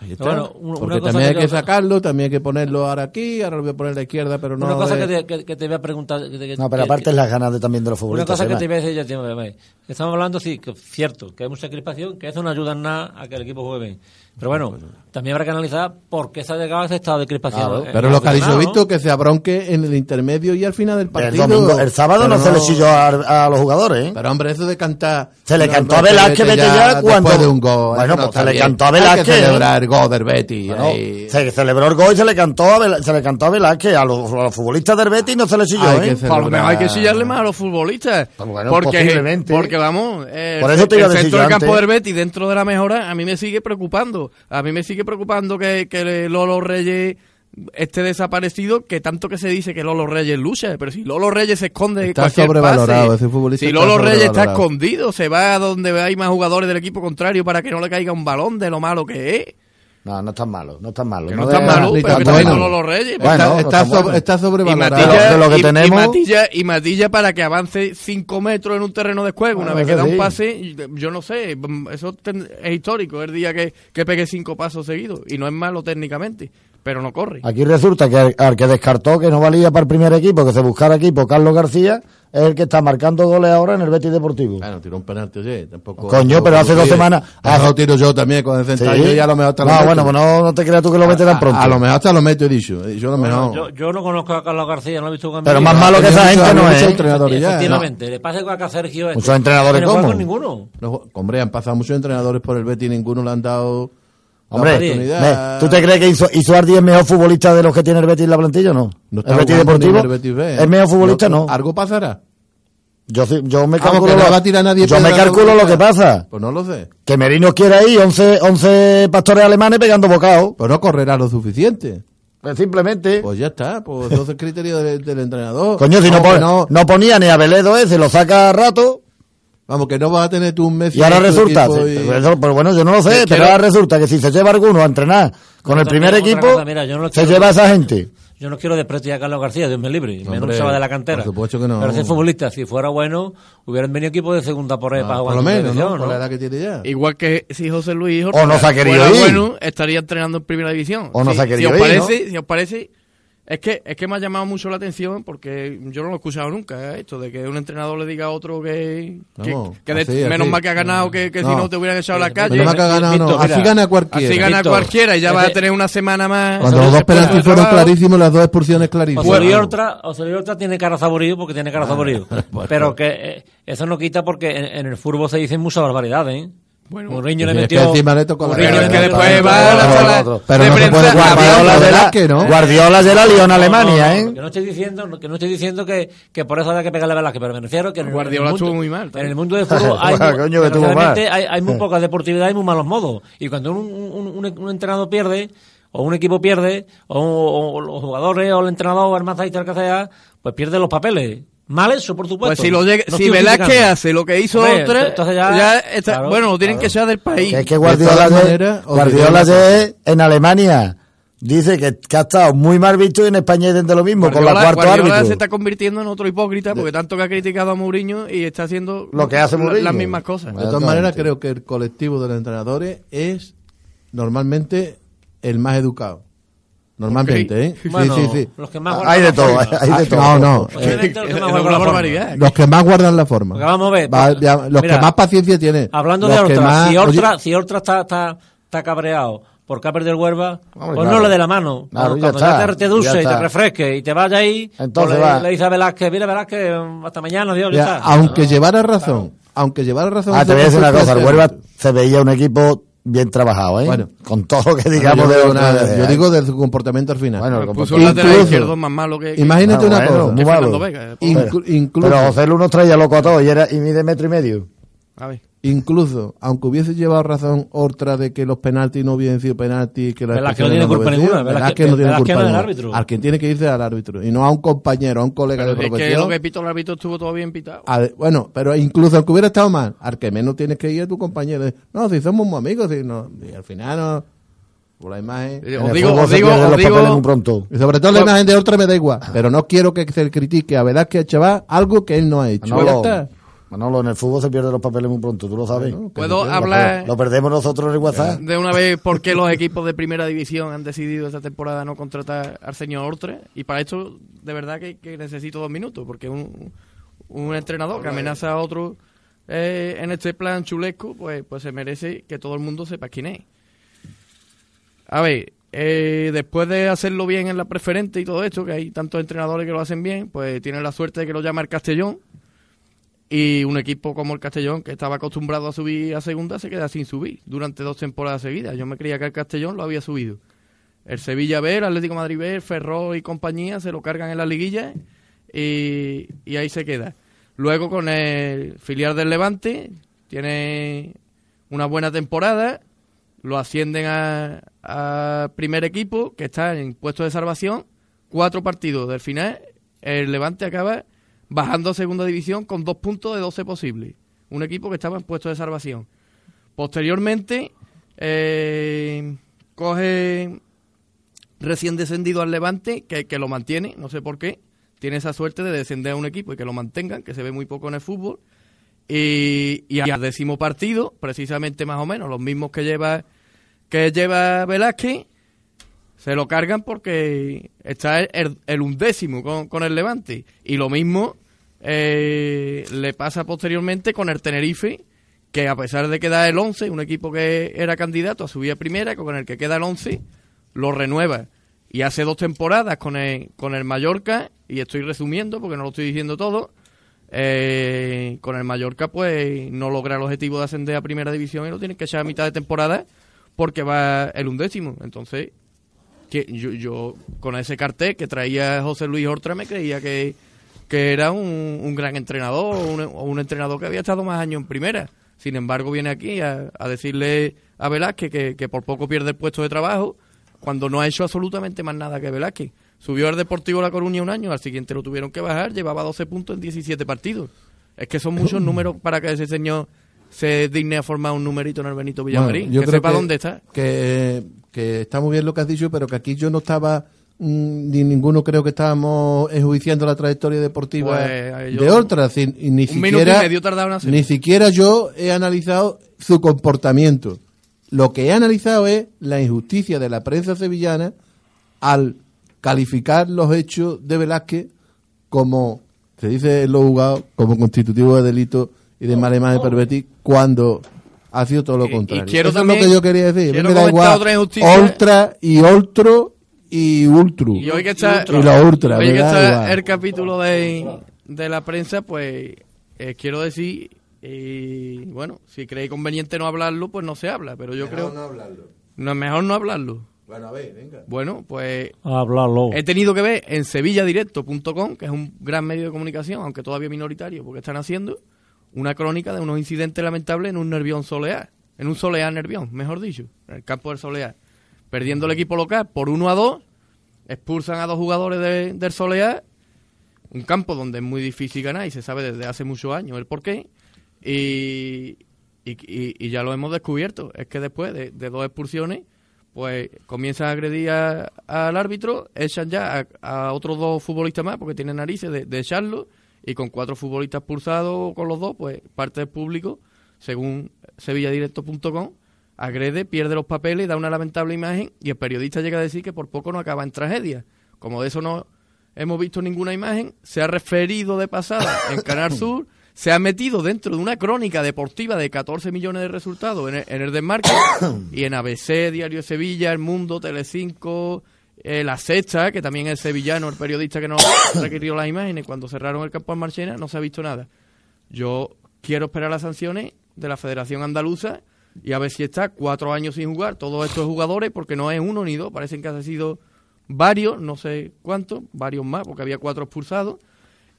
Speaker 4: Ahí está.
Speaker 1: Bueno, un- una
Speaker 4: Porque
Speaker 1: cosa
Speaker 4: también hay
Speaker 1: que
Speaker 4: que
Speaker 1: yo-
Speaker 4: sacarlo, también hay que ponerlo ahora aquí, ahora lo voy a poner a la izquierda, pero no.
Speaker 1: una cosa
Speaker 4: de-
Speaker 1: que te, que- que te voy a preguntar. que- que-
Speaker 3: No, pero
Speaker 1: que-
Speaker 3: aparte es las ganas de, también de los
Speaker 1: Una
Speaker 3: futbolistas.
Speaker 1: cosa que
Speaker 3: Sema.
Speaker 1: te iba a decir vale. Estamos hablando, sí, que es cierto, que hay mucha crispación, que eso no ayuda en nada a que el equipo juegue bien. Pero bueno, también habrá que analizar por qué se ha llegado a ese estado de crispación.
Speaker 3: Claro.
Speaker 1: Eh,
Speaker 4: Pero lo que ha dicho Víctor, que se abronque en el intermedio y al final del
Speaker 3: El
Speaker 4: partido.
Speaker 3: domingo, el sábado no, se le chilló a, a los jugadores, ¿eh?
Speaker 4: Pero hombre, eso de cantar.
Speaker 3: Se le cantó a Velázquez, vete ya, cuando-
Speaker 4: Después de un gol.
Speaker 3: Bueno, pues se le
Speaker 4: bien.
Speaker 3: cantó a
Speaker 4: Hay
Speaker 3: Velázquez,
Speaker 4: que celebrar el gol del Betis.
Speaker 3: Bueno,
Speaker 4: ahí.
Speaker 3: se celebró el gol y se le cantó a, Vel- se le cantó a Velázquez. A los, a los futbolistas del Betis no se le chilló,
Speaker 4: Hay
Speaker 3: ¿eh?
Speaker 4: que
Speaker 2: Por lo
Speaker 4: celebrar.
Speaker 2: hay que chillarle más a los futbolistas.
Speaker 3: Pues bueno,
Speaker 2: porque,
Speaker 3: posiblemente.
Speaker 2: porque vamos, el,
Speaker 3: Por eso te iba a
Speaker 2: el
Speaker 3: decir
Speaker 2: centro
Speaker 3: yo
Speaker 2: del campo del Betis dentro de la mejora a mí me sigue preocupando. A mí me sigue preocupando que, que Lolo Reyes esté desaparecido, que tanto que se dice que Lolo Reyes lucha, pero si Lolo Reyes se esconde
Speaker 4: Está
Speaker 2: cualquier
Speaker 4: sobrevalorado,
Speaker 2: pase,
Speaker 4: ese futbolista
Speaker 2: si
Speaker 4: está
Speaker 2: Lolo Reyes está escondido, se va a donde hay más jugadores del equipo contrario para que no le caiga un balón de lo malo que es.
Speaker 3: No, no están malos, no están malos.
Speaker 2: Que no están malos,
Speaker 4: ni
Speaker 2: pero está
Speaker 4: bueno.
Speaker 2: Lolo Reyes.
Speaker 3: Bueno,
Speaker 4: está,
Speaker 3: no
Speaker 4: está
Speaker 3: está
Speaker 4: sobre-
Speaker 3: bueno.
Speaker 4: está
Speaker 2: Y
Speaker 4: sobrevalorado.
Speaker 2: Matilla,
Speaker 3: de lo que
Speaker 2: y-
Speaker 3: tenemos-
Speaker 2: y Matilla, y Matilla para que avance 5 metros en un terreno de juego, una vez que da un
Speaker 3: sí.
Speaker 2: pase, yo no sé, eso es histórico, el día que, que pegue 5 pasos seguidos, y no es malo técnicamente, pero no corre.
Speaker 3: Aquí resulta que al, al que descartó que no valía para el primer equipo, que se buscara equipo, Carlos García, es el que está marcando goles ahora en el Betis Deportivo.
Speaker 4: Bueno, tiró un penalti, oye, tampoco.
Speaker 3: Coño, pero hace dos semanas-
Speaker 4: Hace tiro yo también con el
Speaker 3: Sí.
Speaker 4: central y a lo mejor hasta lo
Speaker 3: no,
Speaker 4: meto.
Speaker 3: bueno, pues no, no te creas tú que lo metes tan pronto.
Speaker 4: A, a lo mejor hasta lo meto, he dicho. He dicho a lo
Speaker 1: Bueno,
Speaker 4: mejor.
Speaker 1: yo, yo no conozco a Carlos García, no lo he visto con
Speaker 3: Pero más malo que esa gente no es.
Speaker 4: entrenadores ya.
Speaker 1: Efectivamente, le pasa igual que a Sergio. este,
Speaker 3: Muchos entrenadores,
Speaker 1: no
Speaker 3: ¿cómo?
Speaker 1: con ninguno.
Speaker 4: No, hombre, han pasado muchos entrenadores por el Betis y ninguno le han dado
Speaker 3: Hombre, ¿Tú te crees que Isu- Isuardi es mejor futbolista de los que tiene el Betis en la plantilla o no?
Speaker 4: No
Speaker 3: ¿El Betis Deportivo?
Speaker 4: el Betis B, ¿eh?
Speaker 3: ¿Es mejor futbolista no?
Speaker 4: ¿Algo pasará?
Speaker 3: Yo, sí- yo me
Speaker 4: Vamos,
Speaker 3: calculo, lo,
Speaker 4: a nadie
Speaker 3: yo me calculo lo que pasa.
Speaker 4: Pues no lo sé.
Speaker 3: Que Merino quiere ahí 11, 11 pastores alemanes pegando bocados.
Speaker 4: Pues no correrá lo suficiente.
Speaker 3: Pues simplemente.
Speaker 4: Pues ya está, pues entonces criterio del, del entrenador.
Speaker 3: Coño, si no, pon- ponía ni a Veledo ese, lo saca a rato.
Speaker 4: Vamos, que no vas a tener tú un mes
Speaker 3: Y ahora resulta,
Speaker 4: y-
Speaker 3: pero, pero bueno, yo no lo sé, pero
Speaker 2: quiero-
Speaker 3: ahora resulta que si se lleva alguno a entrenar con
Speaker 1: Pero
Speaker 3: el primer equipo,
Speaker 1: cosa, mira, yo no lo
Speaker 3: se
Speaker 1: quiero-
Speaker 3: lleva a esa gente.
Speaker 1: Yo no quiero desprestigiar a Carlos García, Dios me libre, menos
Speaker 4: Hombre,
Speaker 1: se va de la cantera.
Speaker 4: por supuesto que no.
Speaker 1: Pero ese futbolista, si fuera bueno, hubieran venido equipos de segunda por ahí
Speaker 4: Ah,
Speaker 1: para
Speaker 4: por
Speaker 1: jugar
Speaker 4: lo
Speaker 1: en
Speaker 4: menos,
Speaker 1: división,
Speaker 4: ¿no? Por la edad que tiene ya.
Speaker 2: Igual que si José Luis
Speaker 3: O no se ha querido
Speaker 2: fuera
Speaker 3: ir.
Speaker 2: bueno, estaría entrenando en primera división.
Speaker 3: O no
Speaker 2: Si-
Speaker 3: se ha
Speaker 2: si
Speaker 3: querido
Speaker 2: os
Speaker 3: ir,
Speaker 2: parece, Si os parece, es que, es que me ha llamado mucho la atención porque yo no lo he escuchado nunca, ¿eh? esto de que un entrenador le diga a otro que, que,
Speaker 4: Vamos,
Speaker 2: que de-
Speaker 4: así,
Speaker 2: menos
Speaker 4: así.
Speaker 2: mal que ha ganado que, que si
Speaker 4: No.
Speaker 2: te hubieran echado a la calle.
Speaker 4: Pero más que ha ganado, Así
Speaker 1: mira,
Speaker 4: gana cualquiera.
Speaker 2: Así gana
Speaker 1: Víctor,
Speaker 2: cualquiera y ya va a tener una semana más.
Speaker 4: Cuando los dos penaltis fueron clarísimos, las dos expulsiones clarísimas.
Speaker 1: Osorio Ortra tiene cara saborío porque tiene
Speaker 4: Ah,
Speaker 1: cara saborío.
Speaker 4: bueno.
Speaker 1: Pero que eh, eso no quita porque en, en el fútbol se dicen muchas barbaridades, ¿eh?
Speaker 2: Bueno,
Speaker 1: Mourinho le
Speaker 4: es que
Speaker 1: metió...
Speaker 4: encima le tocó la
Speaker 1: Mourinho
Speaker 2: es que
Speaker 1: metió-
Speaker 2: después va a la
Speaker 3: Pero
Speaker 2: sala
Speaker 3: otro.
Speaker 4: Pero
Speaker 2: de
Speaker 4: no
Speaker 2: prensa.
Speaker 3: Guardiola de la,
Speaker 4: Velázquez, ¿no?
Speaker 3: Guardiola de la Lyon Alemania, ¿eh?
Speaker 1: Que no estoy diciendo, que no estoy diciendo que, que por eso haya que pegarle a Velázquez, pero me refiero que en
Speaker 2: Guardiola
Speaker 1: en el mundo,
Speaker 2: estuvo muy mal,
Speaker 1: En el mundo del fútbol hay,
Speaker 3: coño, que mal.
Speaker 1: hay, hay muy poca deportividad y muy malos modos. Y cuando un, un, un, un entrenador pierde, o un equipo pierde, o, o los jugadores, o el entrenador, o el el que sea, pues pierde los papeles. Mal eso, por supuesto.
Speaker 2: Pues si, lo llega-
Speaker 1: No
Speaker 2: si Velázquez hace lo que hizo
Speaker 1: Hombre,
Speaker 2: otra,
Speaker 1: entonces
Speaker 2: ya,
Speaker 1: ya-
Speaker 2: está-
Speaker 1: claro,
Speaker 2: bueno, tienen
Speaker 1: claro.
Speaker 2: que echar del país.
Speaker 3: Que es que Guardiola, de- Guardiola en Alemania dice que, que ha estado muy mal visto y en España es de lo mismo, con la cuarto
Speaker 2: Guardiola
Speaker 3: árbitro.
Speaker 2: se está convirtiendo en otro hipócrita porque tanto que ha criticado a Mourinho y está haciendo
Speaker 3: Lo que hace Mourinho.
Speaker 2: las mismas cosas.
Speaker 4: De todas maneras, creo que el colectivo de los entrenadores es normalmente el más educado. Normalmente. ¿eh? Sí,
Speaker 1: Bueno,
Speaker 4: sí, sí.
Speaker 1: los que más
Speaker 3: Hay de
Speaker 1: guardan
Speaker 3: todo,
Speaker 1: la forma.
Speaker 3: hay de
Speaker 4: Ah,
Speaker 3: todo.
Speaker 4: no, no. Eh,
Speaker 1: los que más guardan la forma.
Speaker 4: los que más guardan la forma.
Speaker 1: Porque vamos a ver,
Speaker 4: Va- ya- los
Speaker 1: mira,
Speaker 4: que más paciencia tienen.
Speaker 1: Hablando
Speaker 4: los
Speaker 1: de Ortra,
Speaker 4: más-
Speaker 1: si Ortra,
Speaker 4: oye,
Speaker 1: si Ortra está, está, está cabreado porque ha perdido el Huelva,
Speaker 3: Hombre,
Speaker 1: pues
Speaker 3: claro.
Speaker 1: no le dé la mano.
Speaker 3: Claro,
Speaker 1: cuando
Speaker 3: ya
Speaker 1: ya te, dulce y te refresque y te vaya ahí,
Speaker 3: Entonces
Speaker 1: pues le,
Speaker 3: va.
Speaker 1: le dice a Velázquez, mira Velázquez, hasta mañana, Dios, ya,
Speaker 4: ya,
Speaker 1: está.
Speaker 4: aunque llevara razón, aunque llevara razón.
Speaker 3: Ah, te voy a decir una cosa, el
Speaker 4: el
Speaker 3: Huelva se veía un equipo bien trabajado, ¿eh?
Speaker 4: Bueno.
Speaker 3: con todo lo que
Speaker 4: Bueno,
Speaker 3: digamos
Speaker 4: yo,
Speaker 3: de
Speaker 4: una-
Speaker 3: de-
Speaker 4: yo digo de su comportamiento al final.
Speaker 3: Bueno, el
Speaker 2: Puso
Speaker 3: comportamiento-
Speaker 2: un lateral
Speaker 4: Incluso-
Speaker 2: izquierdo más malo que, que-
Speaker 4: Imagínate
Speaker 3: Ah,
Speaker 4: una
Speaker 3: bueno,
Speaker 4: cosa.
Speaker 3: muy malo.
Speaker 2: Vega.
Speaker 4: Inclu- incluso,
Speaker 3: Pero José Lu nos traía loco a todos y, era, y mide metro y medio.
Speaker 2: A ver.
Speaker 4: Incluso, aunque hubiese llevado razón otra de que los penaltis no hubiesen sido penaltis, que la
Speaker 1: Velázquez no tiene culpa ninguna,
Speaker 4: Velázquez no tiene
Speaker 1: Velázquez
Speaker 4: culpa
Speaker 1: no es el
Speaker 4: ninguna.
Speaker 1: árbitro.
Speaker 4: Al quien tiene que irse al árbitro y no a un compañero, a un colega
Speaker 2: Pero
Speaker 4: de
Speaker 2: es que
Speaker 4: profesión.
Speaker 2: lo que pito el árbitro estuvo todo bien pitado.
Speaker 4: A- bueno, pero incluso aunque hubiera estado mal, al que menos tienes que ir a tu compañero. No, si somos muy amigos, si no, y al final no. Por la imagen.
Speaker 2: Eh, Os digo, os digo, os
Speaker 3: los
Speaker 2: digo,
Speaker 3: pronto.
Speaker 4: Y sobre todo la imagen de otra me da igual. Pero no quiero que se critique a Velázquez Chaval algo que él no ha hecho. Ya
Speaker 3: Manolo. Manolo, en el fútbol se pierden los papeles muy pronto, tú lo sabes.
Speaker 4: Bueno,
Speaker 2: ¿Puedo hablar
Speaker 3: Lo perdemos nosotros en el WhatsApp.
Speaker 2: de una vez por qué los equipos de primera división han decidido esta temporada no contratar al señor Ortre? Y para esto, de verdad que, que necesito dos minutos, porque un, un entrenador que amenaza a otro eh, en este plan chulesco, pues, pues se merece que todo el mundo sepa quién es. A ver, eh, después de hacerlo bien en la preferente y todo esto, que hay tantos entrenadores que lo hacen bien, pues tienen la suerte de que lo llama el Castellón. Y un equipo como el Castellón, que estaba acostumbrado a subir a segunda, se queda sin subir durante dos temporadas seguidas. Yo me creía que el Castellón lo había subido. El Sevilla B, el Atlético Madrid B, Ferrol y compañía se lo cargan en la liguilla y, y ahí se queda. Luego con el filial del Levante, tiene una buena temporada, lo ascienden a, a primer equipo, que está en puesto de salvación, cuatro partidos del final, el Levante acaba bajando a segunda división con dos puntos de 12 posibles. Un equipo que estaba en puesto de salvación. Posteriormente, eh, coge recién descendido al Levante, que, que lo mantiene, no sé por qué, tiene esa suerte de descender a un equipo y que lo mantengan, que se ve muy poco en el fútbol. Y, y al décimo partido, precisamente más o menos, los mismos que lleva, que lleva Velázquez, se lo cargan porque está el, el undécimo con, con el Levante. Y lo mismo eh, le pasa posteriormente con el Tenerife, que a pesar de quedar el 11, un equipo que era candidato a subir a primera, con el que queda el 11, lo renueva. Y hace dos temporadas con el, con el Mallorca, y estoy resumiendo porque no lo estoy diciendo todo, eh, con el Mallorca pues no logra el objetivo de ascender a primera división y lo tienen que echar a mitad de temporada porque va el undécimo. Entonces, que yo, yo con ese cartel que traía José Luis Hortra me creía que, que era un, un gran entrenador o un, entrenador que había estado más años en primera. Sin embargo, viene aquí a, a decirle a Velázquez que, que por poco pierde el puesto de trabajo cuando no ha hecho absolutamente más nada que Velázquez. Subió al Deportivo La Coruña un año, al siguiente lo tuvieron que bajar, llevaba 12 puntos en 17 partidos. Es que son muchos números para que ese señor se digne a formar un numerito en el Benito Villamarín.
Speaker 4: Bueno, yo
Speaker 2: que
Speaker 4: creo
Speaker 2: sepa dónde está.
Speaker 4: Que, que está muy bien lo que has dicho, pero que aquí yo no estaba, ni ninguno creo que estábamos enjuiciando la trayectoria deportiva
Speaker 2: Pues, eh, yo-
Speaker 4: de otra. ni
Speaker 2: Un
Speaker 4: siquiera,
Speaker 2: medio.
Speaker 4: Ni siquiera yo he analizado su comportamiento. Lo que he analizado es la injusticia de la prensa sevillana al calificar los hechos de Velázquez como, se dice en los juzgados, como constitutivo de delito y de mala imagen pervertir cuando ha sido todo lo
Speaker 2: Y- y
Speaker 4: contrario.
Speaker 2: quiero
Speaker 4: Eso
Speaker 2: también-
Speaker 4: es lo que yo quería decir. Me da igual
Speaker 2: otra
Speaker 4: y otro y ultru.
Speaker 2: Y hoy que está,
Speaker 4: Y los ultra,
Speaker 2: hoy que está el capítulo de, de la prensa, pues eh, quiero decir, y bueno, si creéis conveniente no hablarlo, pues no se habla, pero yo creo no es mejor no hablarlo.
Speaker 4: Bueno, a ver, venga.
Speaker 2: Bueno, pues
Speaker 1: Hablarlo.
Speaker 2: he tenido que ver en sevilladirecto.com, que es un gran medio de comunicación, aunque todavía minoritario, porque están haciendo una crónica de unos incidentes lamentables en un Nervión Soleá, en un Soleá Nervión, mejor dicho, en el campo del Soleá. Perdiendo el equipo local por 1 a 2, expulsan a dos jugadores de- del Soleá, un campo donde es muy difícil ganar y se sabe desde hace muchos años el porqué, y, y, ya lo hemos descubierto, es que después de, dos expulsiones, pues comienzan a agredir a- al árbitro, echan ya a, a otros dos futbolistas más porque tienen narices de, de echarlo y con cuatro futbolistas expulsados con los dos, pues parte del público, según sevilladirecto.com, agrede, pierde los papeles, da una lamentable imagen y el periodista llega a decir que por poco no acaba en tragedia. Como de eso no hemos visto ninguna imagen, se ha referido de pasada en Canal Sur, se ha metido dentro de una crónica deportiva de 14 millones de resultados en el, en el desmarque y en ABC, Diario de Sevilla, El Mundo, Telecinco, eh, La Sexta, que también es sevillano, el periodista que nos requirió las imágenes cuando cerraron el campo en Marchena, no se ha visto nada. Yo quiero esperar las sanciones de la Federación Andaluza y a ver si está cuatro años sin jugar todos estos jugadores, porque no es uno ni dos, parecen que han sido varios, no sé cuántos, varios más, porque había cuatro expulsados.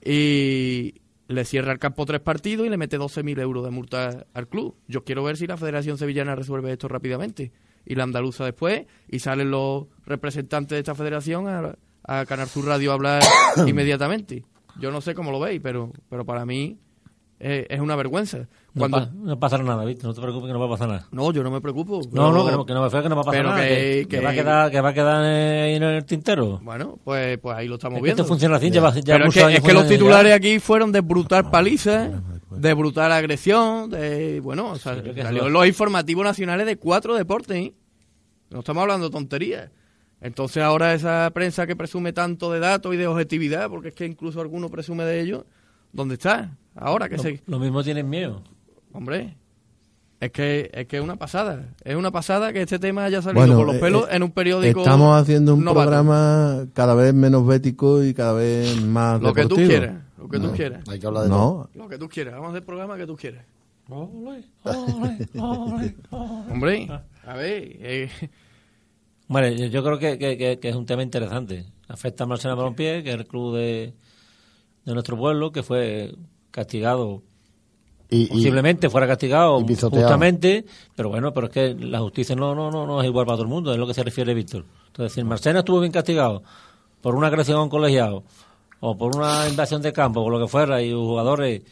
Speaker 2: Y, le cierra el campo tres partidos y le mete 12.000 euros de multa al club. Yo quiero ver si la Federación Sevillana resuelve esto rápidamente. Y la andaluza después, y salen los representantes de esta federación a, a Canal Sur Radio a hablar inmediatamente. Yo no sé cómo lo veis, pero, pero para mí eh, es una vergüenza.
Speaker 1: No, pa- no pasará nada, ¿viste? No te preocupes que no va a pasar nada.
Speaker 2: no, yo no me preocupo.
Speaker 1: No,
Speaker 2: pero-
Speaker 1: no, que no, que no me que no va a pasar
Speaker 2: pero
Speaker 1: nada.
Speaker 2: que-
Speaker 1: Que, que
Speaker 2: que-
Speaker 1: va a quedar, que va a quedar ahí en el tintero.
Speaker 2: Bueno, pues, pues ahí lo estamos
Speaker 1: Es
Speaker 2: viendo.
Speaker 1: esto funciona así, ya
Speaker 2: Pero es que,
Speaker 1: años
Speaker 2: es que los
Speaker 1: ya.
Speaker 2: titulares aquí fueron de brutal paliza, de brutal agresión, de bueno, o sea,
Speaker 1: Sí,
Speaker 2: salió los informativos nacionales de cuatro deportes, ¿eh? No estamos hablando tonterías. Entonces ahora esa prensa que presume tanto de datos y de objetividad, porque es que incluso alguno presume de ello, ¿dónde está? Ahora que
Speaker 1: Lo,
Speaker 2: se...
Speaker 1: lo mismo tienen miedo.
Speaker 2: Hombre, es que es que es una pasada. Es una pasada que este tema haya salido
Speaker 4: Bueno,
Speaker 2: por los
Speaker 4: eh,
Speaker 2: pelos
Speaker 4: eh,
Speaker 2: en un periódico
Speaker 4: Estamos haciendo un
Speaker 2: novato.
Speaker 4: programa cada vez menos bético y cada vez más
Speaker 2: Lo que tú quieras, lo que tú quieras.
Speaker 3: Hay que hablar de todo.
Speaker 4: No,
Speaker 2: Lo que tú quieras, vamos a hacer el programa que tú quieras. Hombre, a ver, eh,
Speaker 1: Bueno, yo, yo creo que, que- que- que es un tema interesante. Afecta a Marcena Balompié, que es el club de, de nuestro pueblo, que fue castigado,
Speaker 3: Y,
Speaker 1: posiblemente fuera castigado justamente, pero bueno, pero es que la justicia no, no, no, no es igual para todo el mundo, es lo que se refiere Víctor. Entonces, si Marcena estuvo bien castigado por una agresión a un colegiado, o por una invasión de campo, por lo que fuera, y jugadores,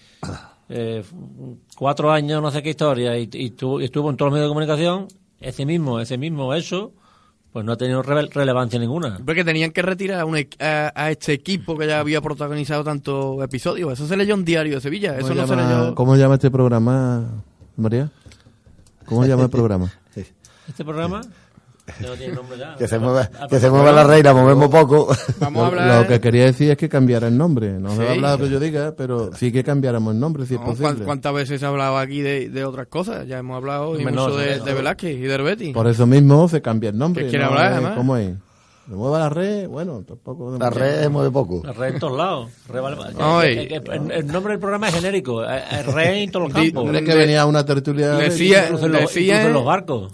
Speaker 1: eh, cuatro años, no sé qué historia, y, y estuvo, y estuvo en todos los medios de comunicación, ese mismo, ese mismo hecho, pues no ha tenido rele- relevancia ninguna.
Speaker 2: porque tenían que retirar a, un a, a este equipo que ya había protagonizado tantos episodios. Eso se leyó en Diario de Sevilla, eso
Speaker 4: ¿Cómo,
Speaker 2: no se leyó...
Speaker 4: ¿Cómo llama este programa, María? ¿Cómo llama el programa?
Speaker 1: Este programa no tiene nombre ya.
Speaker 3: que se mueva, que se mueva la reina, movemos poco.
Speaker 2: Vamos a
Speaker 4: Lo,
Speaker 2: hablar...
Speaker 4: lo que quería decir es que cambiara el nombre. No se va a hablar lo que yo diga, pero sí que cambiáramos el nombre, si es
Speaker 2: No, ¿cuán-
Speaker 4: posible.
Speaker 2: ¿Cuántas veces se ha hablado aquí de, de otras cosas? Ya hemos hablado
Speaker 1: no,
Speaker 2: de. Velázquez y de Herbeti.
Speaker 4: Por eso mismo se cambia el nombre.
Speaker 2: ¿Qué quiere
Speaker 4: ¿no?
Speaker 2: hablar,
Speaker 4: Eh,
Speaker 2: además?
Speaker 4: ¿Cómo es? ¿Se mueva la red? Bueno, tampoco...
Speaker 3: La red mueve poco.
Speaker 1: La red en todos lados. Red vale-
Speaker 2: Ay.
Speaker 1: que- que- que- el, el nombre del programa es genérico. Es es red en todos los campos.
Speaker 4: ¿Crees que venía una tertulia?
Speaker 2: Decía-
Speaker 1: Incluso en los,
Speaker 2: decía-
Speaker 1: incluso en los barcos.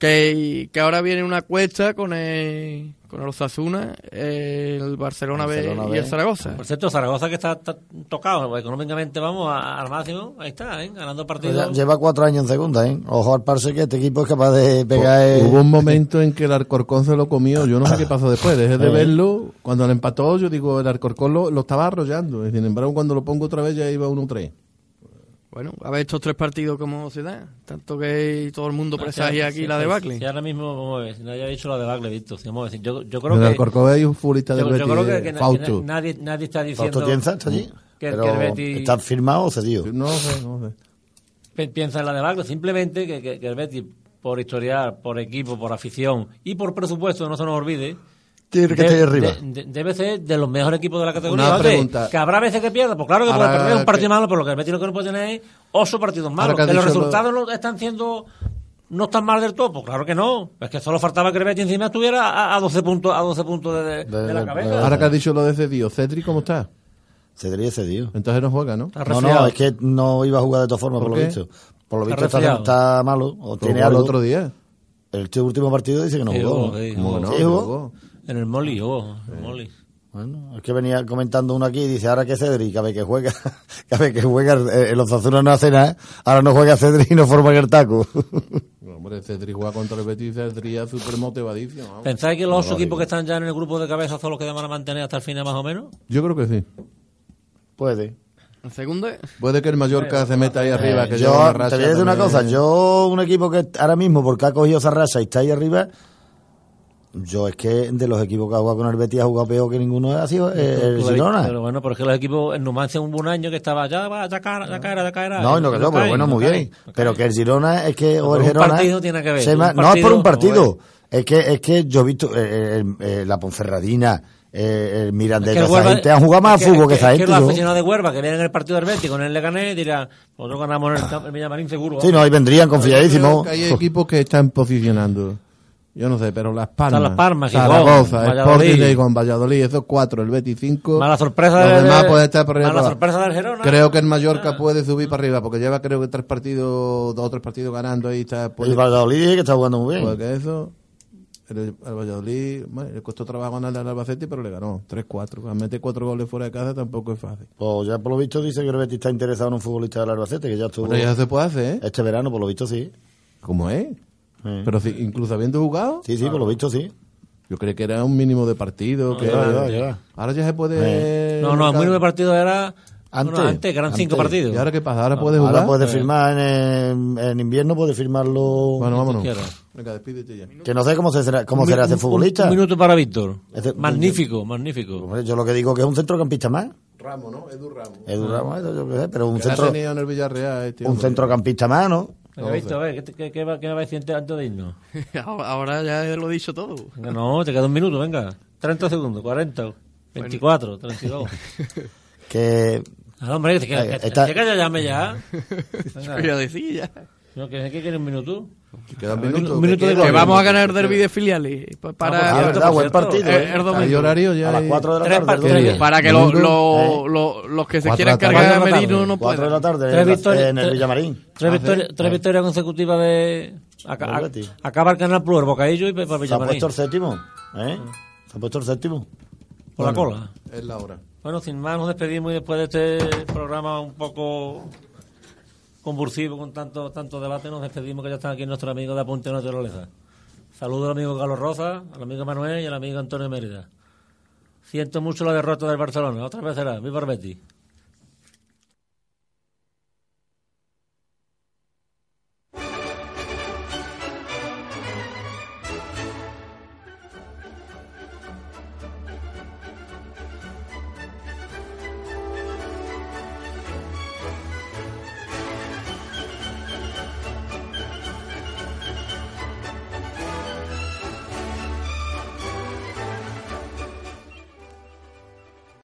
Speaker 2: Que, que ahora viene una cuesta con el, con el Osasuna, el Barcelona,
Speaker 3: Barcelona
Speaker 2: B y el Zaragoza.
Speaker 1: Por cierto, Zaragoza que está, está tocado pues, económicamente, vamos a- al máximo. Ahí está, ¿eh? ganando
Speaker 3: Pues
Speaker 1: partidos.
Speaker 3: ya- lleva cuatro años en segunda, ¿eh? Ojo al parse que este equipo es capaz de pegar. eh,
Speaker 4: Hubo un momento en que el Alcorcón se lo comió. Yo no sé qué pasó después. Dejé de verlo. Cuando lo empató, yo digo, el Alcorcón lo, lo estaba arrollando. Y sin embargo, cuando lo pongo otra vez, ya iba 1-3.
Speaker 2: Bueno, a ver estos tres partidos cómo se dan. Tanto que todo el mundo presagia aquí la debacle.
Speaker 1: Si ahora mismo, vamos a ver, si nadie ha dicho la debacle, Víctor. si vamos a decir, yo, yo creo
Speaker 4: el
Speaker 1: que.
Speaker 4: Alcorcón hay un futbolista del
Speaker 1: Yo, yo
Speaker 4: Betis,
Speaker 1: creo que, que na-
Speaker 4: Fausto.
Speaker 1: que na- nadie, nadie está diciendo.
Speaker 3: Fausto Tienza está allí.
Speaker 1: que el-
Speaker 3: pero
Speaker 1: que el Betis-
Speaker 3: está firmado o cedido.
Speaker 4: No sé, no sé.
Speaker 1: pi- piensa en la debacle, simplemente que, que, que el Betis, por historial, por equipo, por afición y por presupuesto, no se nos olvide,
Speaker 3: Tiene que
Speaker 1: de-
Speaker 3: estar arriba.
Speaker 1: de- de- debe ser de los mejores equipos de la categoría.
Speaker 4: Una
Speaker 1: Oye,
Speaker 4: pregunta.
Speaker 1: Que habrá veces que pierda, pues claro que puede
Speaker 4: Ahora
Speaker 1: perder un partido
Speaker 4: que-
Speaker 1: malo, pero lo que el Betis lo que no puede tener es ocho partidos malos.
Speaker 4: Que
Speaker 1: Que,
Speaker 4: has
Speaker 1: los
Speaker 4: lo-
Speaker 1: resultados no están siendo no están mal del todo, pues claro que no. Es que solo faltaba que el Betis encima estuviera a, a 12 puntos a 12 puntos de, de-
Speaker 3: De-
Speaker 1: de la cabeza.
Speaker 3: de-
Speaker 4: Ahora que has dicho lo de cedido, Cedric, ¿cómo está?
Speaker 3: Cedría cedido.
Speaker 4: Entonces no juega, ¿no?
Speaker 3: No, no, es que no iba a jugar de todas formas,
Speaker 4: ¿Por
Speaker 3: por, lo visto. Por lo visto está, malo o tiene
Speaker 4: jugó el
Speaker 3: algo.
Speaker 4: otro día.
Speaker 3: El último partido dice que no
Speaker 1: Sí,
Speaker 3: jugó.
Speaker 1: sí, jugó.
Speaker 4: no,
Speaker 3: Sí,
Speaker 4: no
Speaker 3: jugó.
Speaker 1: En el Molly, oh, el Molly.
Speaker 3: Bueno, es que venía comentando uno aquí y dice, ahora que Cedric, cada vez que juega, cada vez que juega, eh, el Osasuna no hace nada, ahora no juega Cedric y no forma el taco.
Speaker 4: No, hombre, Cedric juega contra el Betis, Cedric es súper motivadísimo.
Speaker 1: ¿Pensáis que los
Speaker 3: No
Speaker 1: equipos que están ya en el grupo de cabeza son los que van a mantener hasta el final más o menos?
Speaker 4: Yo creo que sí.
Speaker 3: Puede.
Speaker 2: En segunda,
Speaker 4: Puede que el Mallorca se meta ahí arriba, que
Speaker 3: Eh,
Speaker 4: lleva
Speaker 3: yo,
Speaker 4: una
Speaker 3: te voy a decir una cosa, yo, un equipo que ahora mismo, porque ha cogido esa racha y está ahí arriba, yo es que de los equipos que ha jugado con el Betis ha jugado peor que ninguno ha sido eh, el
Speaker 1: Pero-
Speaker 3: Girona.
Speaker 1: Pero bueno, porque los equipos en Numancia hubo un año que estaba ya, va, ya caerá, ya caerá, ya caerá.
Speaker 3: No, no quedó, pero
Speaker 1: cae,
Speaker 3: bueno,
Speaker 1: no
Speaker 3: muy bien.
Speaker 1: no
Speaker 3: Pero que el Girona es que, o el
Speaker 1: un
Speaker 3: Girona.
Speaker 1: partido tiene que ver,
Speaker 3: se no es por un
Speaker 1: partido.
Speaker 3: Es que, es que yo he visto eh, eh, eh, la Ponferradina, eh, el Mirandés,
Speaker 1: Es que el
Speaker 3: esa gente han jugado más
Speaker 1: es
Speaker 3: a fútbol que,
Speaker 1: es
Speaker 3: esa
Speaker 1: Es
Speaker 3: gente.
Speaker 1: que los aficionados de Huelva que vienen el partido del Betis con el Leganés dirán, nosotros ganamos en el, en Villamarín seguro.
Speaker 3: Sí, no, ahí vendrían confiadísimos.
Speaker 4: que hay equipos que están posicionando. Yo no sé, pero Las Palmas,
Speaker 1: Están Las Palmas,
Speaker 4: Zaragoza,
Speaker 1: Valladolid.
Speaker 4: Sporting de con Valladolid, esos cuatro, el Betis cinco.
Speaker 1: Mala sorpresa
Speaker 4: Los
Speaker 1: de-
Speaker 4: demás pueden estar por arriba.
Speaker 1: mala sorpresa del Girona.
Speaker 4: Creo que el Mallorca puede subir para arriba, porque lleva creo que tres partidos, dos o tres partidos ganando ahí está.
Speaker 3: El
Speaker 4: Puede,
Speaker 3: Valladolid que está jugando muy bien.
Speaker 4: porque eso. el, al Valladolid bueno, le costó trabajo ganar al Albacete, pero le ganó 3-4. A meter cuatro goles fuera de casa tampoco es fácil.
Speaker 3: Pues ya por lo visto dice que el Betis está interesado en un futbolista del Albacete, que ya estuvo
Speaker 4: Bueno, ya se puede hacer, ¿eh?
Speaker 3: este verano, por lo visto sí.
Speaker 4: ¿Cómo es?
Speaker 3: Sí.
Speaker 4: Pero si- incluso habiendo jugado,
Speaker 3: Sí, sí, por lo visto sí.
Speaker 4: yo creí que era un mínimo de partido. que
Speaker 3: ya, ya, ya.
Speaker 4: Ahora ya se puede.
Speaker 1: No, no, el mínimo de partido era.
Speaker 3: Antes,
Speaker 1: bueno, antes, que eran cinco
Speaker 3: antes.
Speaker 1: partidos.
Speaker 4: ¿Y ahora qué pasa? ¿Ahora puede jugar?
Speaker 3: Ahora puede firmar en, en invierno, puede firmarlo.
Speaker 4: Bueno, vámonos. Venga, despídete ya.
Speaker 3: que no sé cómo se será, cómo
Speaker 1: Un
Speaker 3: será ese
Speaker 1: un-
Speaker 3: futbolista.
Speaker 1: Un, minuto para Víctor.
Speaker 3: Ese-
Speaker 1: magnífico, magnífico.
Speaker 3: Hombre, Yo lo que digo que es un centrocampista más.
Speaker 4: Ramos, ¿no? Edu Ramos.
Speaker 3: Edu Ramos, eso yo qué sé, pero un,
Speaker 4: Que
Speaker 3: centro,
Speaker 4: tenido en el Villarreal. Este
Speaker 3: un centrocampista más, ¿no?
Speaker 1: Víctor, a ver, ¿qué, te- qué, qué va, qué me va a decir antes de irnos?
Speaker 2: ahora, ya lo he dicho todo.
Speaker 1: Venga, no, te queda un minuto, venga. 30 segundos, 40, 24, 32.
Speaker 3: Que
Speaker 1: Ah, hombre, que, que,
Speaker 3: Eh,
Speaker 1: que,
Speaker 3: está-
Speaker 1: que ya llame ya. Venga.
Speaker 2: Voy a decir ya.
Speaker 1: No, que, que quiere un minuto.
Speaker 4: Queda un
Speaker 1: Un
Speaker 4: minuto. ¿qué
Speaker 1: de?
Speaker 2: Que vamos a ganar el derby de filiales.
Speaker 1: Ah,
Speaker 2: Para,
Speaker 1: por
Speaker 3: Ah, verdad, buen partido,
Speaker 2: Eh,
Speaker 3: ¿eh?
Speaker 2: el.
Speaker 4: Hay horario ya.
Speaker 3: a las
Speaker 4: hay-
Speaker 3: 4 de la tarde.
Speaker 1: partidos.
Speaker 2: para que lo-
Speaker 3: eh.
Speaker 2: lo- los que se quieran cargar a Merino no
Speaker 3: 4 de la tarde
Speaker 1: Tres
Speaker 3: en, la-
Speaker 1: victorias,
Speaker 3: en el
Speaker 1: tres-
Speaker 3: Villamarín.
Speaker 1: Tres,
Speaker 4: Ah,
Speaker 1: victorias,
Speaker 4: sí.
Speaker 1: tres
Speaker 3: Eh.
Speaker 1: victorias consecutivas de. acaba el Canal Plus, el Bocaillo y para
Speaker 3: Se ha
Speaker 1: Villamarín.
Speaker 3: puesto el séptimo. ¿eh? Se ha puesto el séptimo.
Speaker 1: Por la cola.
Speaker 4: Es la hora.
Speaker 1: Bueno, sin más, nos despedimos y después de este programa un poco convulsivo con tanto tanto debate, nos despedimos que ya están aquí nuestros amigos de Apunte Naturaleza. Saludos al amigo Carlos Rosa, al amigo Manuel y al amigo Antonio Mérida. Siento mucho la derrota del Barcelona, otra vez será, viva el.